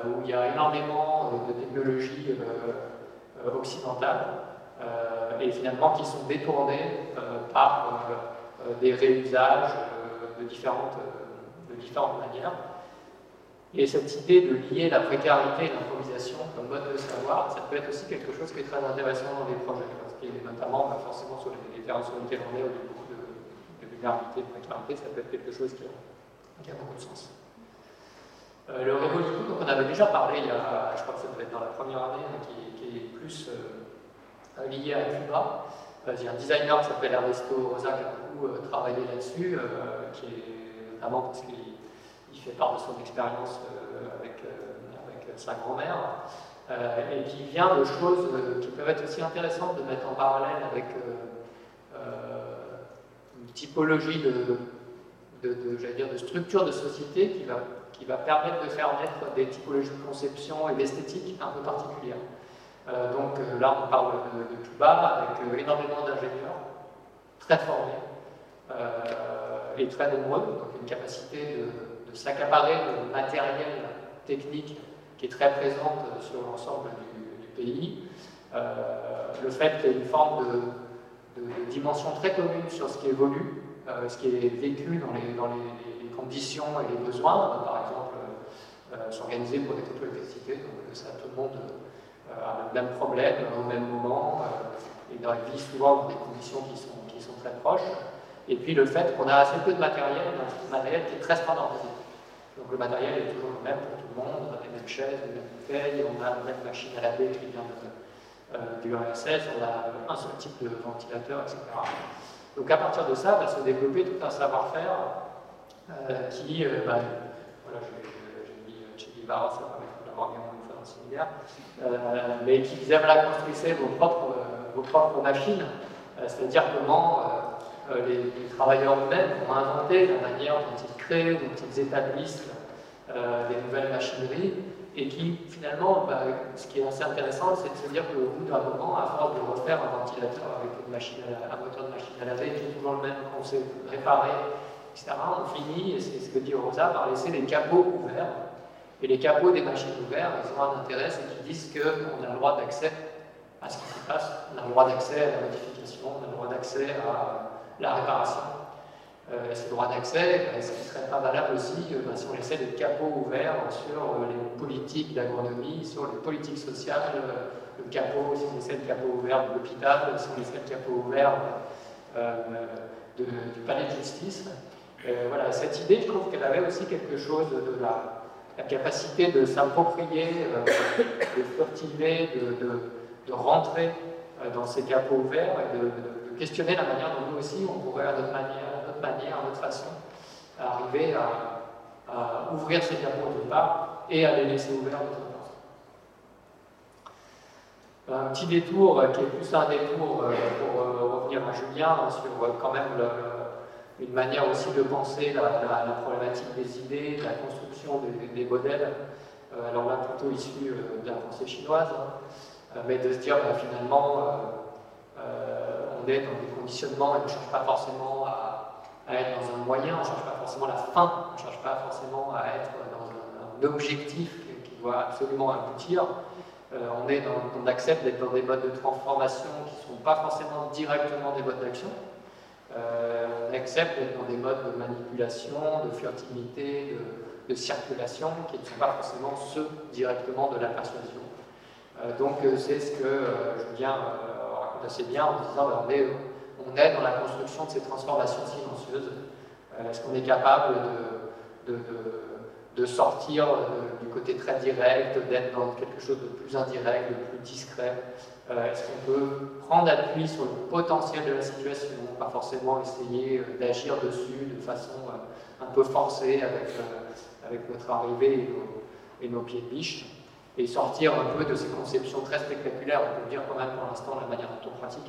où il y a énormément de technologies occidentales, et finalement qui sont détournées par des réusages de différentes, de différentes manières. Et cette idée de lier la précarité et l'improvisation comme mode de savoir, ça peut être aussi quelque chose qui est très intéressant dans les projets, parce qu'il est notamment pas forcément sur les, terrains sur lesquels on est, où il y a beaucoup de, vulnérabilité, de précarité, ça peut être quelque chose qui a, beaucoup de sens. Euh, le Revolution, dont on avait déjà parlé, il y a, je crois que ça devait être dans la première année, qui, est plus euh, lié à Cuba. Euh, un designer qui s'appelle Ernesto Rosa qui a beaucoup travaillé là-dessus, qui est notamment parce qu'il qui fait part de son expérience euh, avec, euh, sa grand-mère, euh, et qui vient de choses qui peuvent être aussi intéressantes de mettre en parallèle avec une typologie de, structure de société qui va permettre de faire naître des typologies de conception et d'esthétique un peu particulières. Donc là, on parle de, Cuba avec énormément d'ingénieurs très formés et très nombreux, donc une capacité de, de s'accaparer de matériel technique qui est très présente sur l'ensemble du, pays. Euh, le fait qu'il y ait une forme de, dimension très commune sur ce qui évolue, euh, ce qui est vécu dans les, conditions et les besoins, par exemple euh, s'organiser pour des taux d'électricité, donc ça tout le monde a le même problème au même moment, et il vit souvent dans des conditions qui sont, qui sont très proches. Et puis le fait qu'on a assez peu de matériel, un matériel qui est très standardisé. Donc le matériel est toujours le même pour tout le monde, on a les mêmes chaises, les mêmes bouteilles, on a la même machine à laver qui vient du RSS, on a un seul type de ventilateur, etc. Donc à partir de ça va se développer tout un savoir-faire qui, bah, voilà, j'ai mis Che Guevara, ça permet d'avoir bien séminaire, mais qui disait voilà, construisez vos propres, vos propres machines, c'est-à-dire comment les, les, travailleurs eux-mêmes vont inventer la manière dont ils créent, dont ils établissent des nouvelles machineries, et qui finalement, bah, ce qui est assez intéressant, c'est de se dire qu'au bout d'un moment, à force de refaire un ventilateur avec une machine à, un moteur de machine à laver qui est toujours le même, qu'on sait réparer, etc., on finit, et c'est ce que dit Rosa, par laisser les capots ouverts. Et les capots des machines ouverts, ils ont un intérêt, c'est qu'ils disent qu'on a le droit d'accès à ce qui s'y passe, on a le droit d'accès à la modification, on a le droit d'accès à la réparation. Euh, ces droits d'accès, est-ce qu'il ne serait pas valable aussi euh, ben, si on laissait des capots ouverts sur euh, les politiques d'agronomie, sur les politiques sociales, le capot, si on laissait le capot ouvert de l'hôpital, si on laissait le capot ouvert du palais de justice. voilà, cette idée, je trouve qu'elle avait aussi quelque chose de la, la capacité de s'approprier, de furtiver, de, de, rentrer dans ces capots ouverts et de, questionner la manière dont nous aussi on pourrait à notre manière manière, à notre façon, à arriver à, ouvrir ces diapos d'une part et à les laisser ouverts d'autre part. Un petit détour qui est plus un détour euh, pour euh, revenir à Julien sur euh, quand même une manière aussi de penser la, problématique des idées, de la construction des, modèles. alors là, plutôt issu de la pensée chinoise, hein, mais de se dire finalement, on est dans des conditionnements et on ne cherche pas forcément à être dans un moyen, on ne cherche pas forcément la fin, on ne cherche pas forcément à être dans un, objectif qui, doit absolument aboutir. Euh, on, est dans, on accepte d'être dans des modes de transformation qui ne sont pas forcément directement des modes d'action. Euh, on accepte d'être dans des modes de manipulation, de furtivité, de, circulation, qui ne sont pas forcément ceux directement de la persuasion. Euh, donc c'est ce que Julien raconte assez bien en disant ben, on est on est dans la construction de ces transformations silencieuses euh, Est-ce qu'on est capable de, sortir du côté très direct, d'être dans quelque chose de plus indirect, de plus discret? euh, Est-ce qu'on peut prendre appui sur le potentiel de la situation, pas forcément essayer euh, d'agir dessus de façon un peu forcée avec, notre arrivée et nos, pieds de biche et sortir un peu de ces conceptions très spectaculaires? On peut dire quand même pour l'instant la manière dont on pratique,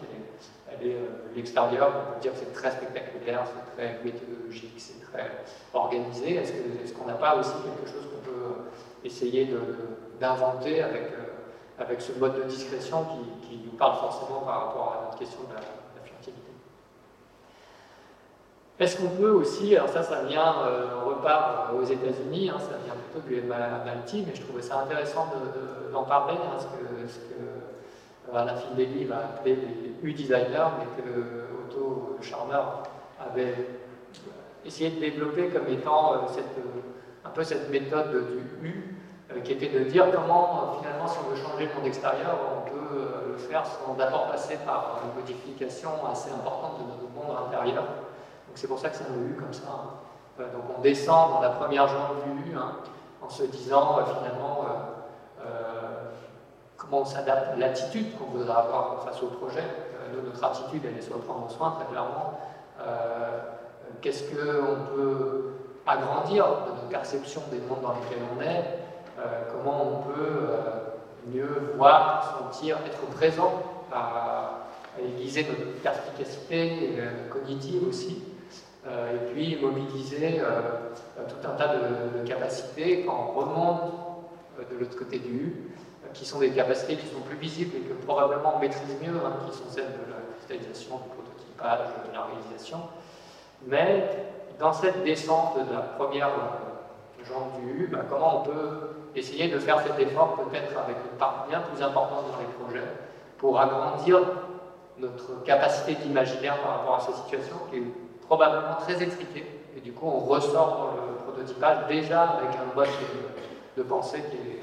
elle est, euh, l'extérieur, on peut dire que c'est très spectaculaire, c'est très méthodologique, c'est très organisé. Est-ce qu'on n'a pas aussi quelque chose qu'on peut euh, essayer d'inventer avec, euh, avec ce mode de discrétion qui, nous parle forcément par rapport à notre question de la, furtivité. Est-ce qu'on peut aussi, alors ça, ça vient, on repart aux États-Unis, hein, ça vient plutôt du MIT, mais je trouvais ça intéressant d'en parler, hein, parce que, que la fille des va appeler les U-designer, mais que Otto Scharmer avait essayé de développer comme étant euh, cette, euh, un peu cette méthode du U, euh, qui était de dire comment, finalement, si on veut changer le monde extérieur, on peut le faire sans d'abord passer par une modification assez importante de notre monde intérieur. Donc c'est pour ça que c'est un U comme ça. Hein. Donc on descend dans la première jambe du U, hein, en se disant finalement comment on s'adapte, l'attitude qu'on voudrait avoir face au projet notre attitude, elle est sur le prendre soin, très clairement. Euh, qu'est-ce qu'on peut agrandir de notre perception des mondes dans lesquels on est? euh, Comment on peut euh, mieux voir, sentir, être présent à, aiguiser notre perspicacité cognitive aussi et puis mobiliser tout un tas de, capacités quand on remonte de l'autre côté du U, qui sont des capacités qui sont plus visibles et que probablement on maîtrise mieux, hein, qui sont celles de la cristallisation, du prototypage, de la réalisation. Mais dans cette descente de la première euh, du bah, comment on peut essayer de faire cet effort peut-être avec une part bien plus importante dans les projets pour agrandir notre capacité d'imaginaire par rapport à ces situations qui est probablement très étriquée. Et du coup, on ressort dans le prototypage déjà avec un mode de, pensée qui est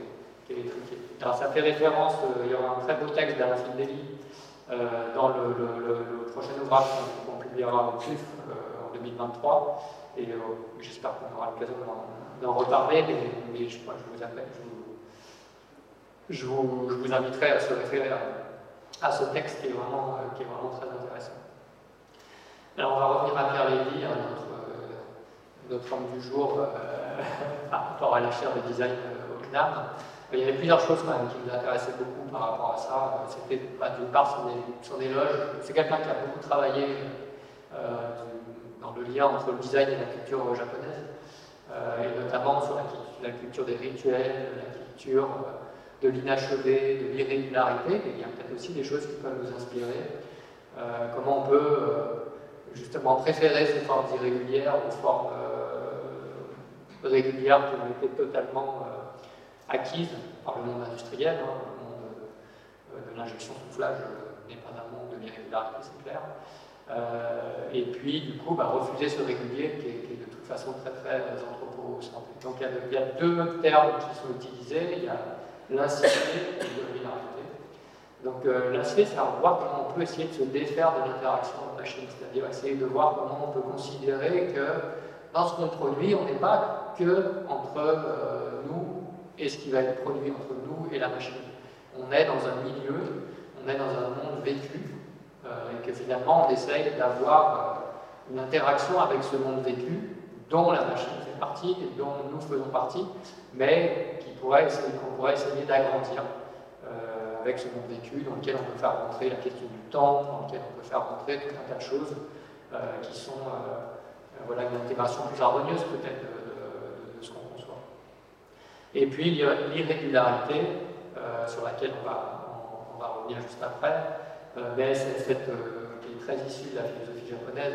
alors ça fait référence, euh, il y aura un très beau texte d'Alain Findeli euh, dans le, prochain ouvrage qu'on publiera au CLIF euh, en 2023, et j'espère qu'on aura l'occasion d'en reparler, mais, je, vous je vous, inviterai à se référer à ce texte qui est vraiment, qui est vraiment très intéressant. Alors on va revenir à Pierre Lévy, notre, notre homme du jour par rapport à la chaire de design au CNAM. Il y avait plusieurs choses quand même qui nous intéressaient beaucoup par rapport à ça. C'était bah, d'une part son, éloge. C'est quelqu'un qui a beaucoup travaillé euh, dans le lien entre le design et la culture japonaise, euh, et notamment sur la, culture des rituels, la culture euh, de l'inachevé, de l'irrégularité. Il y a peut-être aussi des choses qui peuvent nous inspirer. comment on peut justement préférer ces formes irrégulières aux formes régulières qui ont été totalement acquise par le monde industriel. Hein, le monde euh, de l'injection soufflage euh, n'est pas un monde de l'irrégularité, c'est clair. Euh, et puis, du coup, bah, refuser ce régulier qui est, façon très très anthropocentrique. Donc il y, a, deux termes qui sont utilisés, il y a l'incité et l'irrégularité. Donc l'incité, c'est à voir comment on peut essayer de se défaire de l'interaction machine, c'est-à-dire essayer de voir comment on peut considérer que dans ce qu'on produit, on n'est pas que entre nous et ce qui va être produit entre nous et la machine. On est dans un milieu, on est dans un monde vécu, euh, et que finalement on essaye d'avoir euh, une interaction avec ce monde vécu dont la machine fait partie dont nous faisons partie, mais qu'on pourrait essayer d'agrandir euh, avec ce monde vécu dans lequel on peut faire rentrer la question du temps, dans lequel on peut faire rentrer tout un tas de choses qui sont voilà, une intégration plus harmonieuse peut-être et puis l'irrégularité, euh, sur laquelle on va, on, va, revenir juste après, euh, mais c'est cette euh, qui est très issue de la philosophie japonaise,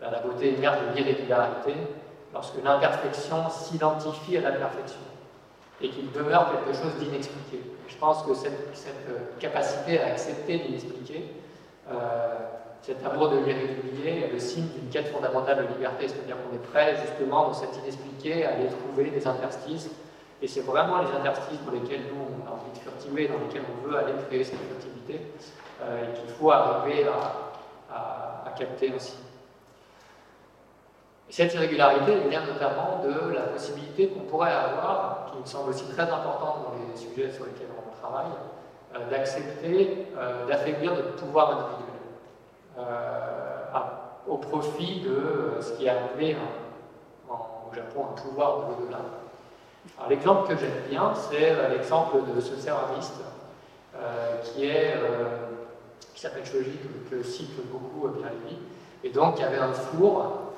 la, beauté émerge de l'irrégularité lorsque l'imperfection s'identifie à la perfection et qu'il demeure quelque chose d'inexpliqué. Je pense que cette, cette, capacité à accepter l'inexpliqué, cet amour de l'irrégulier est le signe d'une quête fondamentale de liberté, c'est-à-dire qu'on est prêt justement dans cet inexpliqué à aller trouver des interstices, et c'est vraiment les interstices pour lesquels nous on a envie de furtiver, dans lesquels on veut aller créer cette furtivité, euh, et qu'il faut arriver à, à, capter aussi. Et cette irrégularité vient notamment de la possibilité qu'on pourrait avoir, qui me semble aussi très importante dans les sujets sur lesquels on travaille, euh, d'accepter euh, d'affaiblir notre pouvoir individuel. Euh, au profit de ce qui est appelé au Japon un pouvoir de l'au-delà. L'exemple que j'aime bien, c'est l'exemple de ce céramiste qui s'appelle Shoji, que, cite beaucoup bien lui, et donc il y avait un four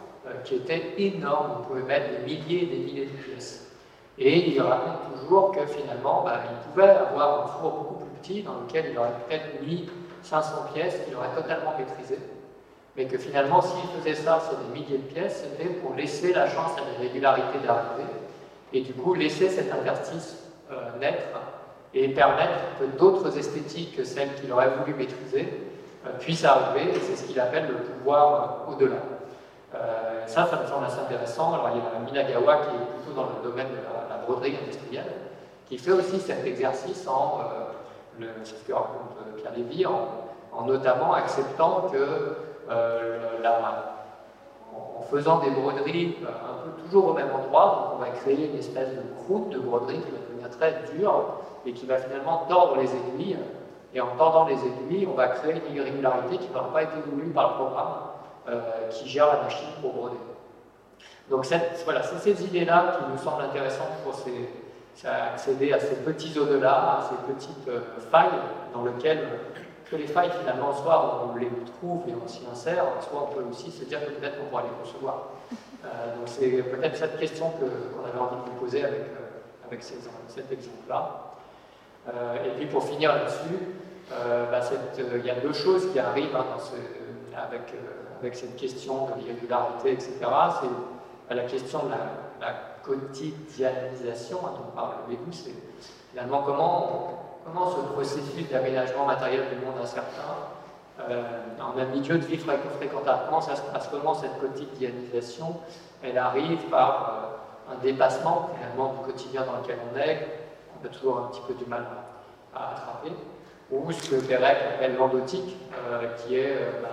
qui était énorme, on pouvait mettre des milliers et des milliers de pièces. Et il raconte toujours que finalement, bah, il pouvait avoir un four beaucoup plus petit dans lequel il aurait peut-être mis 500 pièces qu'il aurait totalement maîtrisées, mais que finalement, s'il faisait ça sur des milliers de pièces, c'était pour laisser la chance à l'irrégularité d'arriver, et du coup laisser cet interstice euh, naître et permettre que d'autres esthétiques que celles qu'il aurait voulu maîtriser euh, puissent arriver, et c'est ce qu'il appelle le pouvoir euh, au-delà. Ça, ça me semble assez intéressant. Alors, il y a Minagawa qui est plutôt dans le domaine de la, broderie industrielle, qui fait aussi cet exercice en c'est ce que raconte euh, Pierre Lévy, en, notamment acceptant que euh, en faisant des broderies euh, un peu toujours au même endroit, on va créer une espèce de croûte de broderie qui va devenir très dure et qui va finalement tordre les aiguilles. Et en tordant les aiguilles, on va créer une irrégularité qui n'aura pas été voulue par le programme qui gère la machine pour broder. Donc voilà, c'est ces idées-là qui nous semblent intéressantes pour accéder à ces petits au-delà, à ces petites euh, failles dans lesquelles que les failles finalement, soit on les trouve et on s'y insère, soit on peut aussi se dire que peut-être on pourra les concevoir. Euh, donc c'est peut-être cette question qu'on avait envie de vous poser avec, euh, avec cet exemple-là. et puis pour finir là-dessus, bah, il y a deux choses qui arrivent hein, avec, avec cette question de l'irrégularité, etc. C'est la question de la, la quotidianisation dont parle Bégou, c'est finalement comment, comment ce processus d'aménagement matériel du monde incertain, euh, en milieu de vie fréquentable, comment ça se passe, comment cette quotidianisation, elle arrive par euh, un dépassement finalement du quotidien dans lequel on est, on a toujours un petit peu du mal à, attraper, ou ce que Pérec appelle l'endotique, euh, qui est ben,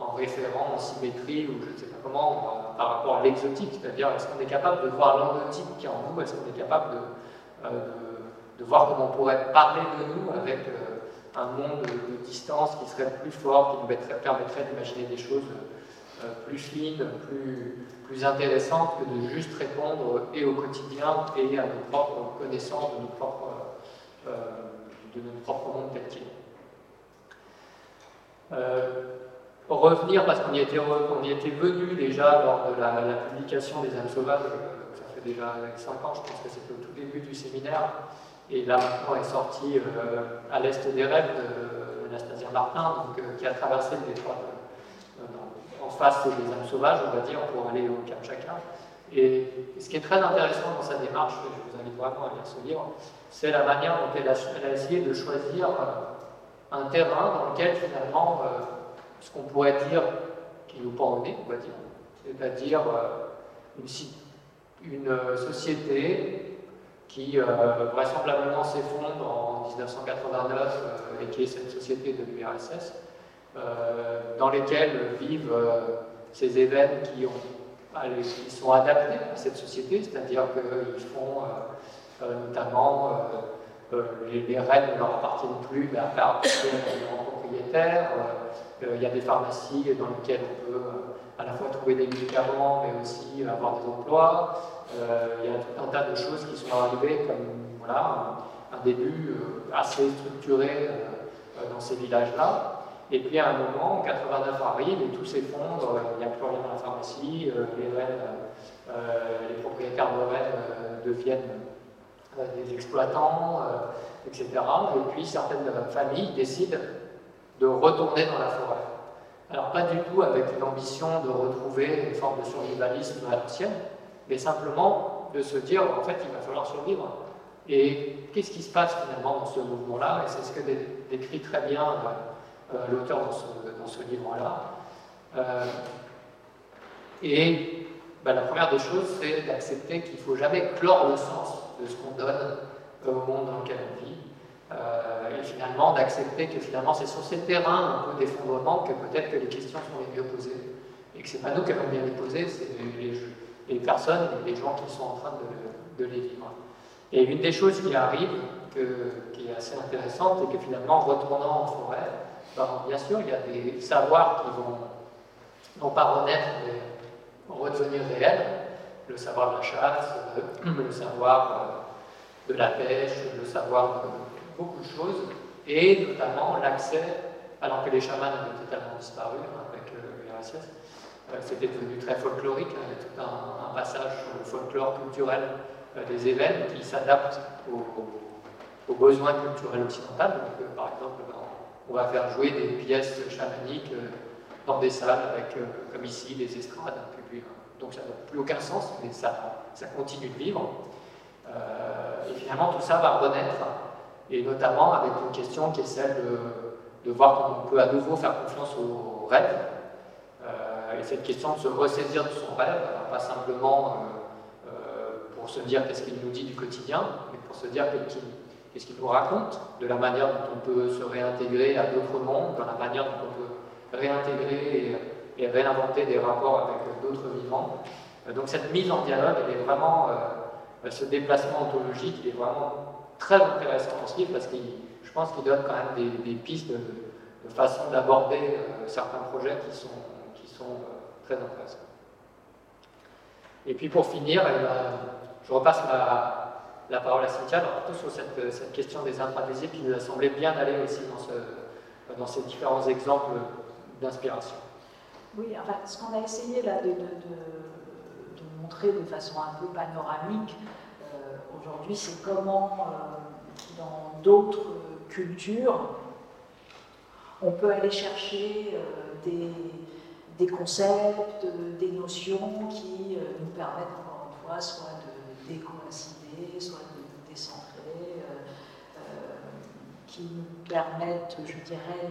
en référent, en symétrie, ou je ne sais pas comment, par rapport à l'exotique, c'est-à-dire est-ce qu'on est capable de voir l'endotique qui est en nous, est-ce qu'on est capable de, euh, voir comment on pourrait parler de nous avec, euh, un monde de distance qui serait plus fort, qui nous permettrait d'imaginer des choses plus fines, plus, intéressantes que de juste répondre et au quotidien et à nos propres connaissances de, nos propres, de notre propre monde tel. Revenir, parce qu'on y, était, était venu déjà lors de la, publication des âmes sauvages, ça fait déjà 5 ans, je pense que c'était au tout début du séminaire, et là maintenant est sorti euh, à l'est des rêves d'Anastasia Martin, donc, euh, qui a traversé le détroit en face des âmes sauvages, on va dire, pour aller au Kamchatka. Et ce qui est très intéressant dans sa démarche, je vous invite vraiment à lire ce livre, c'est la manière dont elle a, elle a, essayé de choisir euh, un terrain dans lequel finalement ce qu'on pourrait dire qui nous pend au nez, on va dire, c'est-à-dire une, une société qui euh, vraisemblablement s'effondre en 1989 euh, et qui est cette société de l'URSS, euh, dans lesquelles vivent ces événements qui, sont adaptés à cette société, c'est-à-dire qu'ils font notamment les, les, rênes ne leur appartiennent plus, mais appartiennent aux grands propriétaires. Il y a des pharmacies dans lesquelles on peut à la fois trouver des médicaments, mais aussi avoir des emplois. Euh, il y a tout un tas de choses qui sont arrivées comme voilà, un, début euh, assez structuré euh, dans ces villages-là. Et puis à un moment, en 89 arrive et tout s'effondre, il n'y a plus rien dans la pharmacie, les, les propriétaires de Rennes deviennent des exploitants, etc. Et puis certaines familles décident de retourner dans la forêt. Alors pas du tout avec une ambition de retrouver une forme de survivalisme à l'ancienne, mais simplement de se dire en fait il va falloir survivre. Et qu'est-ce qui se passe finalement dans ce mouvement-là? Et c'est ce que décrit très bien euh, l'auteur dans ce, livre-là. Euh, et ben, la première des choses, c'est d'accepter qu'il ne faut jamais clore le sens de ce qu'on donne au monde dans lequel on vit. Euh, et finalement d'accepter que finalement c'est sur ces terrains un peu d'effondrement que peut-être que les questions sont les mieux posées. Et que ce n'est pas nous qui allons bien les poser, c'est les, les personnes les gens qui sont en train de, les vivre. Et une des choses qui arrive, qui est assez intéressante, c'est que finalement, en retournant en forêt, ben, bien sûr, il y a des savoirs qui vont non pas renaître, mais redevenir réels. Le savoir de la chasse, le savoir euh, de la pêche, le savoir de beaucoup de choses, et notamment l'accès, alors que les chamans avaient totalement disparu hein, avec euh, l'URSS, euh, c'était devenu très folklorique, hein. il y a tout un, passage sur le folklore culturel euh, des événements qui s'adaptent aux, besoins culturels occidentaux. Donc, euh, par exemple, ben, on va faire jouer des pièces chamaniques dans des salles avec, comme ici, des estrades, un public. Donc ça n'a plus aucun sens, mais ça continue de vivre. et finalement, tout ça va renaître, et notamment avec une question qui est celle de, de voir comment on peut à nouveau faire confiance aux rêves, et cette question de se ressaisir de son rêve, pas simplement euh, euh, pour se dire qu'est-ce qu'il nous dit du quotidien, mais pour se dire qu'est-ce qu'il nous raconte, de la manière dont on peut se réintégrer à d'autres mondes, de la manière dont on peut réintégrer et, réinventer des rapports avec d'autres vivants. Euh, donc cette mise en dialogue, est vraiment, ce déplacement ontologique, il est vraiment très intéressant dans ce livre parce que je pense qu'il donne quand même des, pistes de, de façon d'aborder certains projets qui sont euh, très intéressants. Et puis pour finir, eh ben, je repasse la, parole à Cynthia, plutôt sur cette, question des intravisibles qui nous a semblé bien aller aussi dans, ce, dans ces différents exemples d'inspiration. Oui, enfin, ce qu'on a essayé là de, montrer de façon un peu panoramique euh, aujourd'hui, c'est comment euh, dans d'autres cultures, on peut aller chercher des, des concepts, des notions qui euh, nous permettent encore une fois soit de décoïncider, soit de décentrer, euh, euh, qui nous permettent, je dirais,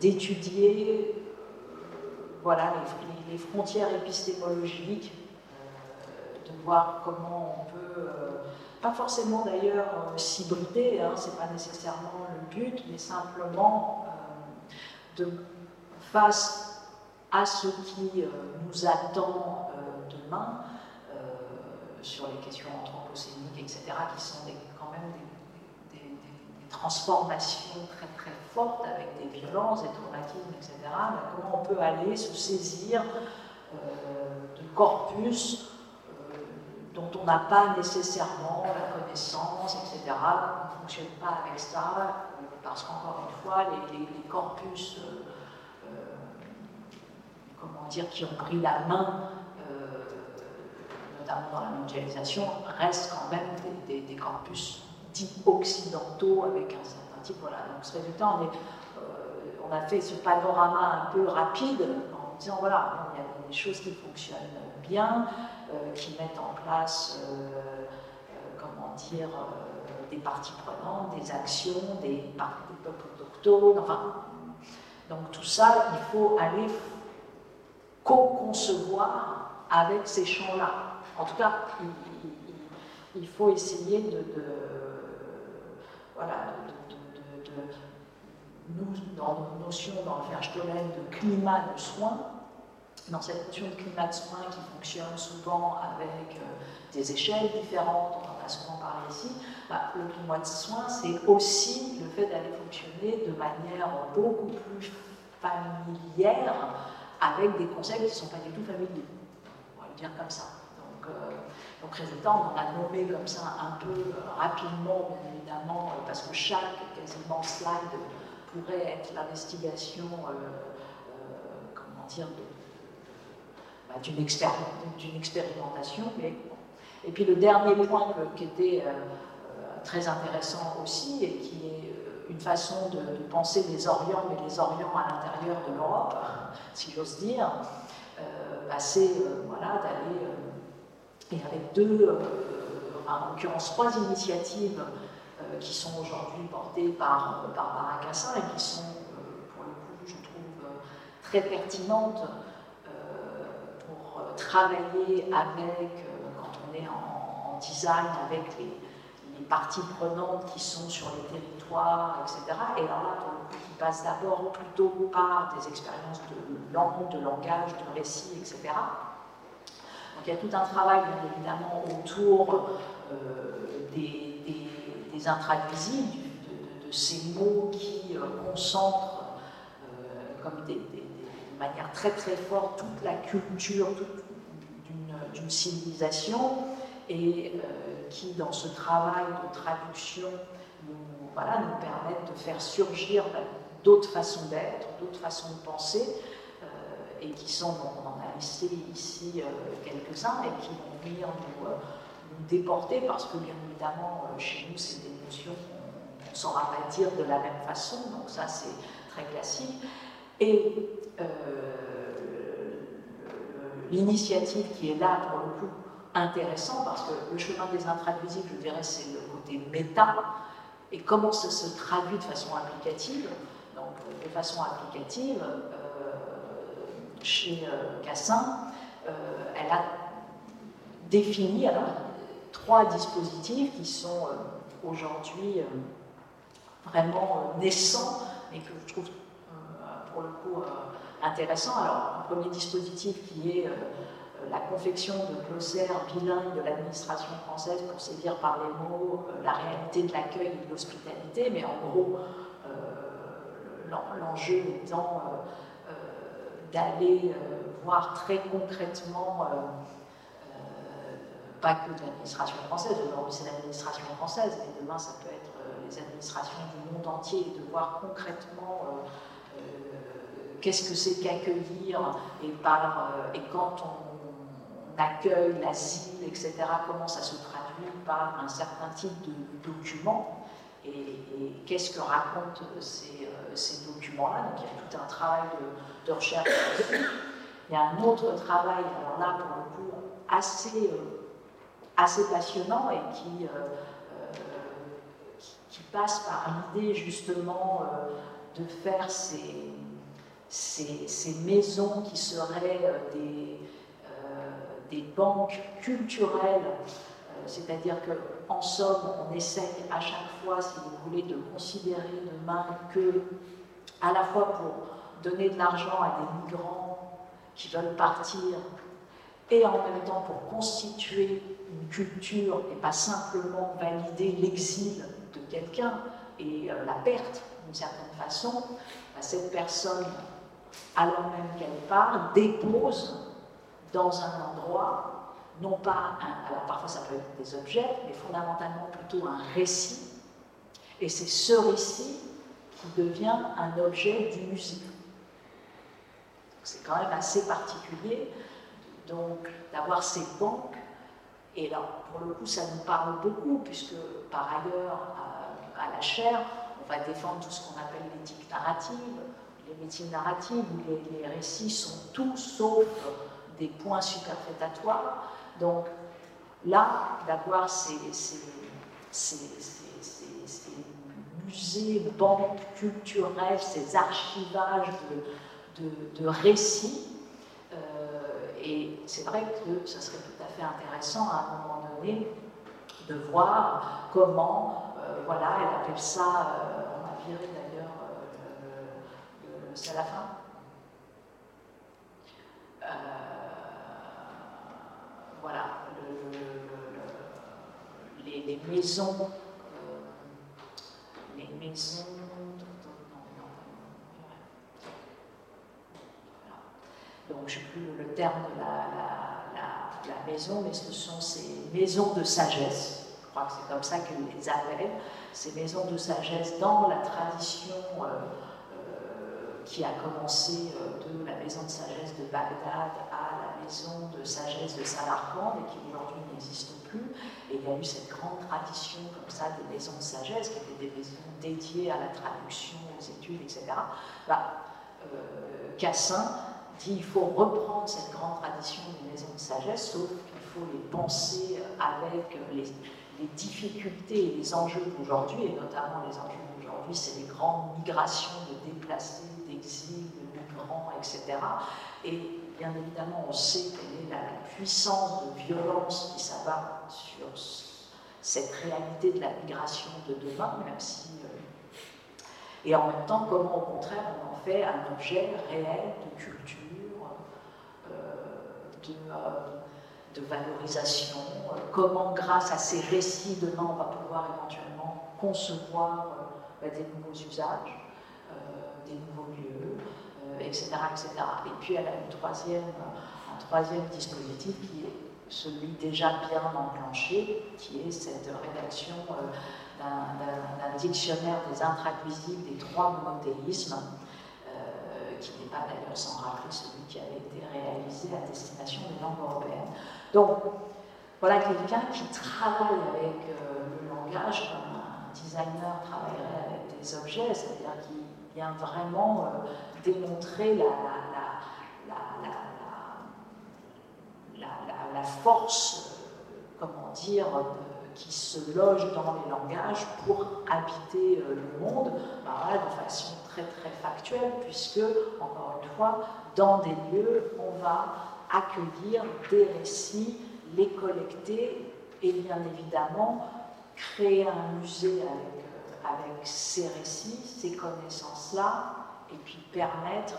d'étudier voilà, les, frontières épistémologiques, voir comment on peut, pas forcément d'ailleurs s'hybrider, hein, c'est pas nécessairement le but, mais simplement de face à ce qui euh, nous attend euh, demain euh, sur les questions anthropocéniques, etc., qui sont quand même des, transformation très très forte avec des violences, des traumatismes, etc., comment on peut aller se saisir de corpus dont on n'a pas nécessairement la connaissance, etc. On ne fonctionne pas avec ça, parce qu'encore une fois, les, corpus, comment dire, qui ont pris la main notamment dans la mondialisation, restent quand même des, corpus dits occidentaux avec un certain type. Voilà. Donc, ce résultat, on, euh, a fait ce panorama un peu rapide en disant voilà, il y a des choses qui fonctionnent bien, euh, qui mettent en place, euh, comment dire, des parties prenantes, des actions, des, des peuples autochtones, enfin. Donc, tout ça, il faut aller co-concevoir avec ces champs-là. En tout cas, il, faut essayer de, voilà, nous, dans nos notions dans le Verstollen de climat de soins, dans cette notion de climat de soins qui fonctionne souvent avec euh, des échelles différentes, on en a souvent parlé ici, bah, le climat de soins, c'est aussi le fait d'aller fonctionner de manière beaucoup plus familière avec des concepts qui ne sont pas du tout familiers. On va le dire comme ça. Euh, donc, résultat, on en a nommé comme ça un peu euh, rapidement, bien évidemment, parce que chaque quasiment slide pourrait être l'investigation, comment dire, bah, d'une expérimentation. Mais, et puis le dernier point qui était très intéressant aussi, et qui est une façon de, penser les Orients, mais les Orients à l'intérieur de l'Europe, si j'ose dire, bah, c'est voilà, d'aller et avec deux, euh, en l'occurrence trois initiatives euh, qui sont aujourd'hui portées par, euh, par Baracassin et qui sont, pour le coup, je trouve, très pertinentes travailler avec, quand on est en, design, avec les, parties prenantes qui sont sur les territoires, etc. Et alors là, coup, qui passe d'abord plutôt par des expériences de langue, de langage, de récit, etc il y a tout un travail, bien évidemment, autour euh, des, intraduisibles, de, ces mots qui euh, concentrent euh, comme des, de manière très très forte toute la culture d'une civilisation et qui, dans ce travail de traduction, nous, voilà, nous permettent de faire surgir bah, d'autres façons d'être, d'autres façons de penser, et qui sont, on en a listé ici euh, quelques-uns, et qui vont venir nous, euh, nous, déporter, parce que bien évidemment, euh, chez nous, c'est des notions qu'on ne saura pas dire de la même façon, donc ça c'est très classique. Et l'initiative qui est là, pour le coup, intéressant, parce que le chemin des intraduisibles, je dirais, c'est le côté méta, et comment ça se traduit de façon applicative? Donc, de façon applicative, chez euh, Cassin, euh, elle a défini alors, trois dispositifs qui sont euh, aujourd'hui vraiment naissants et que je trouve pour le coup intéressant. Alors, un premier dispositif qui est la confection de glossaires bilingues de l'administration française pour saisir par les mots la réalité de l'accueil et de l'hospitalité, mais en gros, l'enjeu étant d'aller euh, voir très concrètement, euh, euh, pas que de l'administration française, aujourd'hui c'est l'administration française, mais demain ça peut être les administrations du monde entier, de voir concrètement qu'est-ce que c'est qu'accueillir et, et quand on, accueille l'asile, etc., comment ça se traduit par un certain type de documents et, qu'est-ce que racontent ces, ces documents-là. Donc il y a tout un travail de, recherche. Il y a un autre travail, alors là pour le coup assez, euh, assez passionnant et euh, euh, qui, passe par l'idée justement de faire ces, ces, maisons qui seraient des, des banques culturelles, c'est-à-dire qu'en somme, on essaye à chaque fois, si vous voulez, de considérer demain que, à la fois pour donner de l'argent à des migrants qui veulent partir, et en même temps pour constituer une culture et pas simplement valider l'exil de quelqu'un, et la perte, d'une certaine façon, bah, cette personne, alors même qu'elle part, dépose dans un endroit, non pas un, alors parfois ça peut être des objets, mais fondamentalement plutôt un récit, et c'est ce récit qui devient un objet du musée. C'est quand même assez particulier donc d'avoir ces banques. Et là, pour le coup, ça nous parle beaucoup, puisque par ailleurs, à, la chaire, on va défendre tout ce qu'on appelle l'éthique narrative, les médecines narratives, où les, récits sont tous sauf des points superfétatoires. Donc là, d'avoir ces, musées, banques culturelles, ces archivages de, récits, euh, et c'est vrai que ce serait tout à fait intéressant à un moment donné de voir comment, euh, voilà, elle appelle ça, euh, on a viré d'ailleurs c'est la fin. voilà, les, maisons, les maisons donc je ne sais plus le terme de la, maison, mais ce sont ces maisons de sagesse, je crois que c'est comme ça qu'ils les appellent, ces maisons de sagesse dans la tradition euh, euh, qui a commencé euh, de la maison de sagesse de Bagdad à la maison de sagesse de Samarkand et qui aujourd'hui n'existe plus. Et il y a eu cette grande tradition comme ça des maisons de sagesse qui étaient des maisons dédiées à la traduction, aux études, etc. Bah, Cassin dit il faut reprendre cette grande tradition des maisons de sagesse, sauf qu'il faut les penser avec les, difficultés et les enjeux d'aujourd'hui, et notamment les enjeux d'aujourd'hui, c'est les grandes migrations de déplacés, d'exil, de migrants, etc. Et bien évidemment, on sait quelle est la puissance de violence qui s'abat sur cette réalité de la migration de demain, même si. Euh, et en même temps, comment au contraire on en fait un objet réel de culture euh, de, valorisation, euh, comment grâce à ces récits demain on va pouvoir éventuellement concevoir euh, bah, des nouveaux usages, nouveaux lieux, etc., etc. Et puis elle a une troisième, un troisième dispositif qui est celui déjà bien enclenché, qui est cette rédaction d'un dictionnaire des intracuisibles des trois monothéismes, qui n'est pas d'ailleurs sans rappeler celui qui avait été réalisé à destination des langues européennes. Donc, voilà quelqu'un qui travaille avec euh, le langage comme un designer travaillerait avec des objets, c'est-à-dire qui vraiment euh, démontrer la, force, euh, comment dire, qui se loge dans les langages pour habiter le monde bah, de façon très très factuelle, puisque, encore une fois, dans des lieux, on va accueillir des récits, les collecter et bien évidemment créer un musée avec, euh, avec ces récits, ces connaissances-là, et puis permettre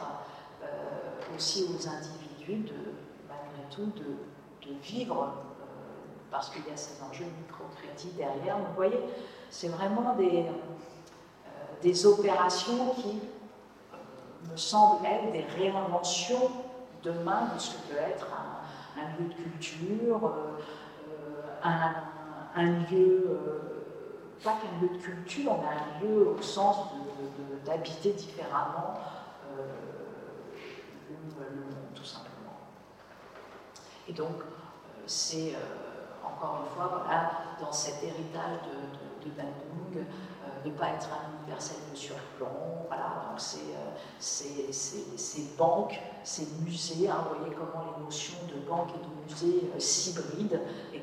euh, aussi aux individus, de, malgré tout, de, de vivre, euh, parce qu'il y a ces enjeux microcrédits derrière. vous voyez, c'est vraiment des, des opérations qui me semblent être des réinventions demain de ce que peut être un, lieu de culture, euh, un, lieu, euh, pas qu'un lieu de culture, mais un lieu au sens d'habiter différemment euh, le, monde, tout simplement. Et donc, c'est encore une fois, voilà, dans cet héritage de, de, de Bandung, ne pas être un universel de surplomb. Voilà, donc c'est euh, ces banques, ces musées, hein, vous voyez comment les notions de banque et de musée euh, s'hybrident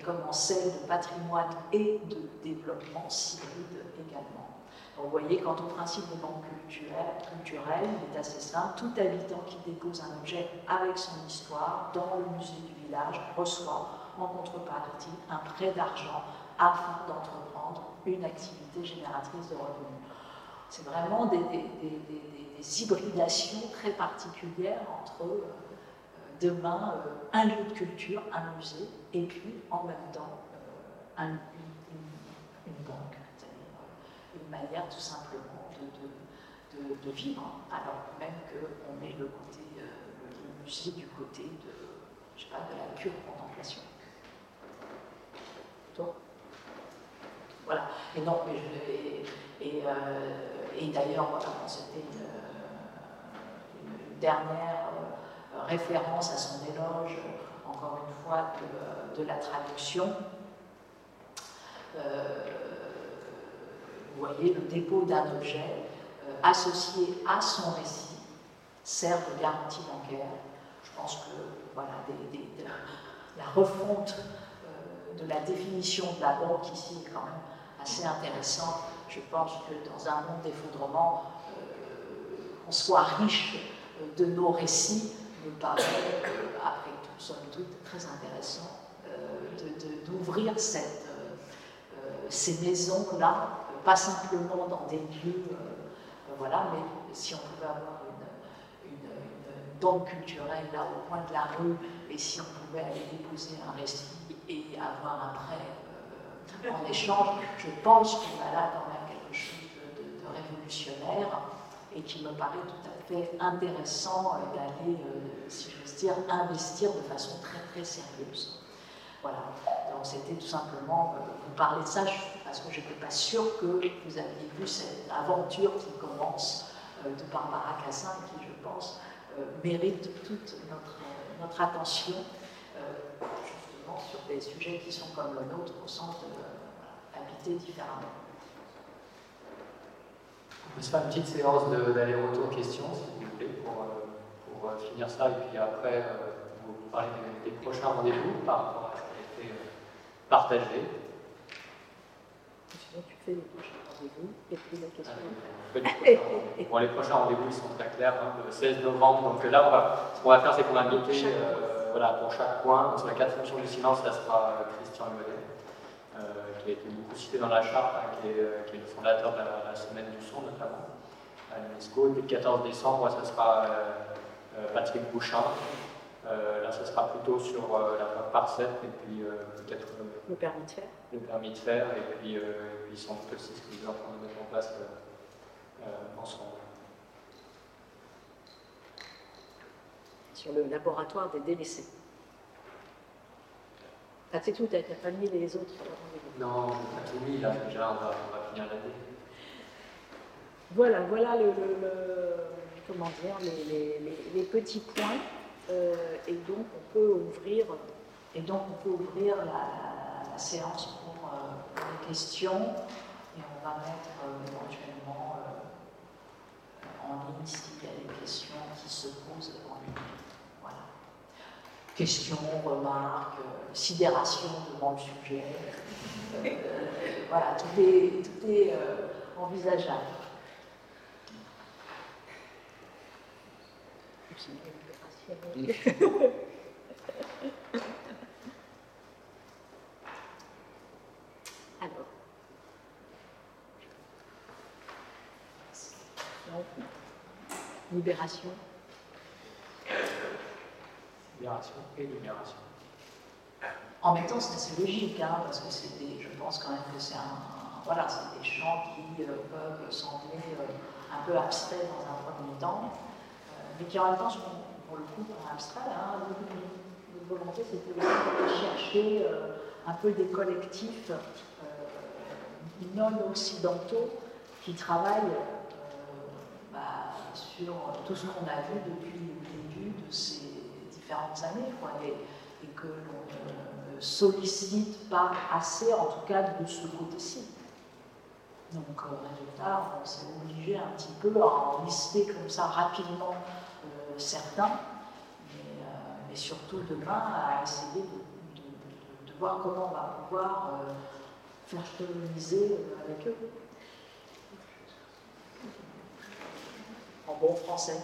comment celles de patrimoine et de développement s'hybrident également. Vous voyez, quant au principe des banques culturelles, culturelles, il est assez simple. Tout habitant qui dépose un objet avec son histoire dans le musée du village reçoit en contrepartie un prêt d'argent afin d'entreprendre une activité génératrice de revenus. C'est vraiment des, hybridations très particulières entre euh, demain euh, un lieu de culture, un musée, et puis en même temps euh, une, banque, c'est-à-dire une une manière tout simplement de, vivre, alors même qu'on met le côté, le musée du côté de, je sais pas, de la pure contemplation. Toi? Voilà. Et non, mais je, et, d'ailleurs, c'était une, dernière référence à son éloge, encore une fois, de, la traduction. Euh, vous voyez, le dépôt d'un objet euh, associé à son récit sert de garantie bancaire. Je pense que voilà, la refonte euh, de la définition de la banque ici est quand même assez intéressante. Je pense que dans un monde d'effondrement, on soit riche de nos récits me paraît, après tout, somme toute, très intéressant euh, d'ouvrir euh, euh, ces maisons-là, pas simplement dans des lieux, voilà, mais si on pouvait avoir une, une, culturelle là au coin de la rue, et si on pouvait aller déposer un récit et avoir un prêt en échange, je pense qu'on a là quand même quelque chose de révolutionnaire et qui me paraît tout à fait intéressant euh, d'aller, euh, si j'ose dire, investir de façon très très sérieuse. Voilà, donc c'était tout simplement euh, vous parler de ça parce que je n'étais pas sûre que vous aviez vu cette aventure qui commence de Barbara Cassin qui, je pense, mérite toute notre, notre attention justement sur des sujets qui sont comme le nôtre au sens de habiter différemment. On se faire une petite séance d'aller-retour questions, si vous voulez, pour, euh, pour, euh, finir ça, et puis après, euh, vous parler des, prochains rendez-vous par rapport à ce qui a été partagé. tu fais les prochains rendez-vous, et puis la question. les bon, les prochains rendez-vous, ils sont très clairs, hein, le 16 novembre. Donc là, on va, ce qu'on va faire, c'est qu'on va noter voilà, pour chaque point. Sur la quatre fonctions du silence, ça sera Christian Humelet qui a été beaucoup cité dans la charte, hein, qui, est, euh, qui, est, le fondateur de la, semaine du son notamment à l'UNESCO. Le 14 décembre, ça sera euh, euh, Patrick Bouchin. là, ce sera plutôt sur la par 7 et puis peut-être le permis de faire. Le permis de faire et puis, et puis sans doute aussi ce que vous êtes en train de mettre en place ensemble. Sur le laboratoire des délaissés. Ah, c'est tout, tu n'as pas mis les autres Non, tout mis, là, déjà, on va, finir l'année. Voilà, voilà le, comment dire, les, petits points. Euh, et donc, on peut ouvrir, et donc on peut ouvrir la, séance pour, euh, les questions. Et on va mettre euh, éventuellement en ligne s'il y a des questions qui se posent en ligne questions, remarques, euh, sidération devant le sujet. Euh, voilà, tout est, tout est euh, envisageable. Alors. Libération et libération. En même temps, c'est assez logique, hein, parce que c'est je pense quand même que c'est un, voilà, c'est des champs qui euh, peuvent sembler euh, un peu abstraits dans un premier temps, euh, mais qui en même temps sont, pour le coup, abstraits. Hein, notre volonté, c'était de chercher un peu des collectifs non occidentaux qui travaillent bah, sur tout ce qu'on a vu depuis le début de ces années, et, que l'on ne sollicite pas assez, en tout cas de ce côté-ci. Donc, au résultat, on s'est obligé un petit peu à en lister comme ça rapidement euh, certains, mais, euh, surtout demain à essayer de, voir comment on va pouvoir euh, faire coloniser avec eux. En bon français.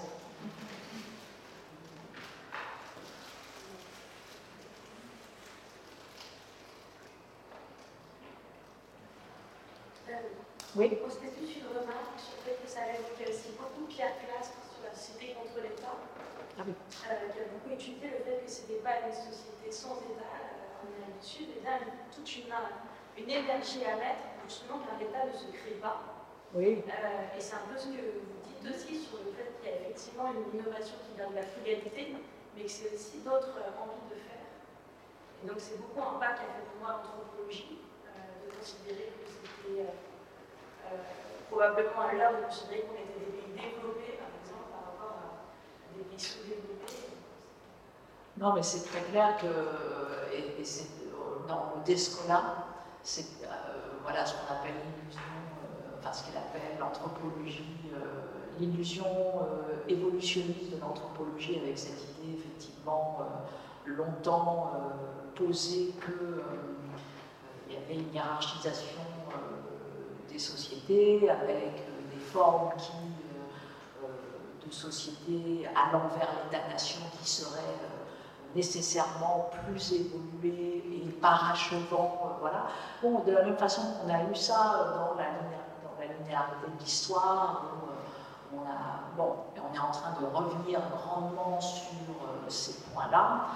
Oui. S'était plus une remarque sur le fait que ça avait aussi beaucoup Pierre Classe sur la société contre l'État, ah oui. euh, qui a beaucoup étudié le fait que ce n'était pas une société sans État euh, en Amérique du Sud, et là, toute une, une énergie à mettre justement car l'État ne se crée pas. Oui. et c'est un peu ce que vous dites aussi sur le fait qu'il y a effectivement une innovation qui vient de la frugalité, mais que c'est aussi d'autres envies de faire. Et donc c'est beaucoup un pas qu'a fait pour moi l'anthropologie, de considérer que c'était probablement à l'heure de considérer qu'on était des pays développés, par exemple, par rapport à des pays sous-développés. Non, mais c'est très clair que, et, c'est dans le Descola, c'est euh, voilà ce qu'on appelle l'illusion, euh, enfin ce qu'il appelle l'anthropologie, euh, l'illusion évolutionniste de l'anthropologie avec cette idée effectivement longtemps posée qu'il y avait une hiérarchisation des sociétés avec des formes qui, de sociétés allant vers l'État-nation qui seraient nécessairement plus évolué et parachevant. Euh, voilà. Bon, de la même façon qu'on a eu ça euh, dans la, dans la linéarité de l'histoire, euh, on, a, bon, on est en train de revenir grandement sur ces points-là.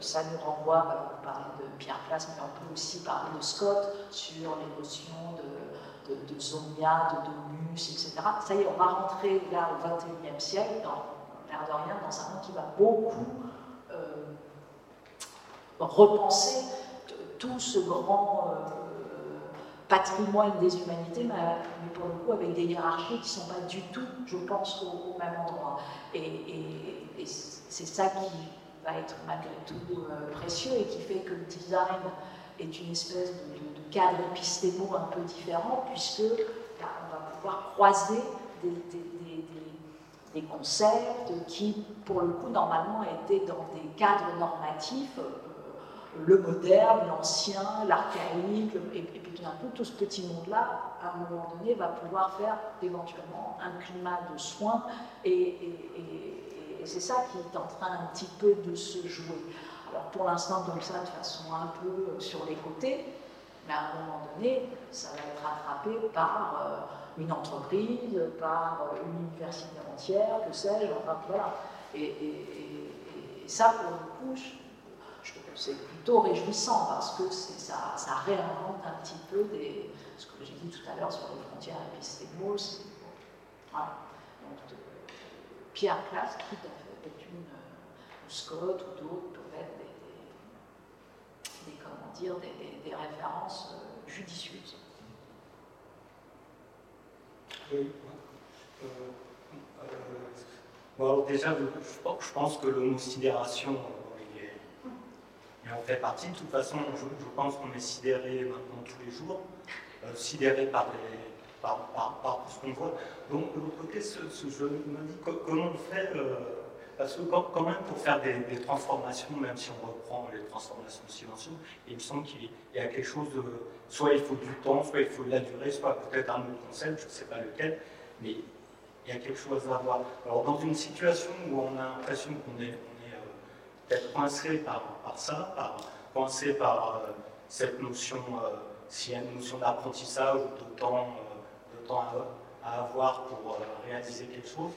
ça nous renvoie, alors on parlait de Pierre Place, mais on peut aussi parler de Scott sur les notions de, de, de Zomia, de Domus, etc. Ça y est, on va rentrer là au XXIe siècle, dans l'air de rien, dans un monde qui va beaucoup euh, repenser tout ce grand euh, patrimoine des humanités, mais pour le coup avec des hiérarchies qui ne sont pas du tout, je pense, au, même endroit. Et, c'est ça qui va être malgré tout euh, précieux et qui fait que le design est une espèce de, cadre épistémo un peu différent, puisque bah, on va pouvoir croiser des concepts qui, pour le coup, normalement étaient dans des cadres normatifs, euh, le moderne, l'ancien, l'archaïque, et, puis tout d'un coup, tout ce petit monde-là, à un moment donné, va pouvoir faire éventuellement un climat de soins, et, c'est ça qui est en train un petit peu de se jouer. Alors pour l'instant, comme ça, de façon un peu euh, sur les côtés, mais à un moment donné, ça va être rattrapé par... Euh, une entreprise, par une université entière, que sais-je, enfin voilà. Et, ça, pour le coup, c'est plutôt réjouissant parce que ça, réinvente un petit peu ce que j'ai dit tout à l'heure sur les frontières épistémaux. Voilà. Donc, Pierre Classe, fait, est une, ou Scott ou d'autres dire, des, références euh, judicieuses. Oui. Euh, euh, alors déjà, je, pense que l'homosidération, euh, il, en fait partie. De toute façon, je, pense qu'on est sidéré maintenant tous les jours, sidéré par, par, par, ce qu'on voit. Donc, de l'autre côté, ce, je me dis comment on fait parce que quand, même, pour faire des, transformations, même si on reprend les transformations silencieuses, il me semble qu'il y a quelque chose de... Soit il faut du temps, soit il faut de la durée, soit peut-être un autre concept, je ne sais pas lequel, mais il y a quelque chose à voir. Alors dans une situation où on a l'impression qu'on est, euh, peut-être coincé par, ça, coincé par euh, cette notion, euh, s'il y a une notion d'apprentissage ou de temps, de temps à avoir pour réaliser quelque chose,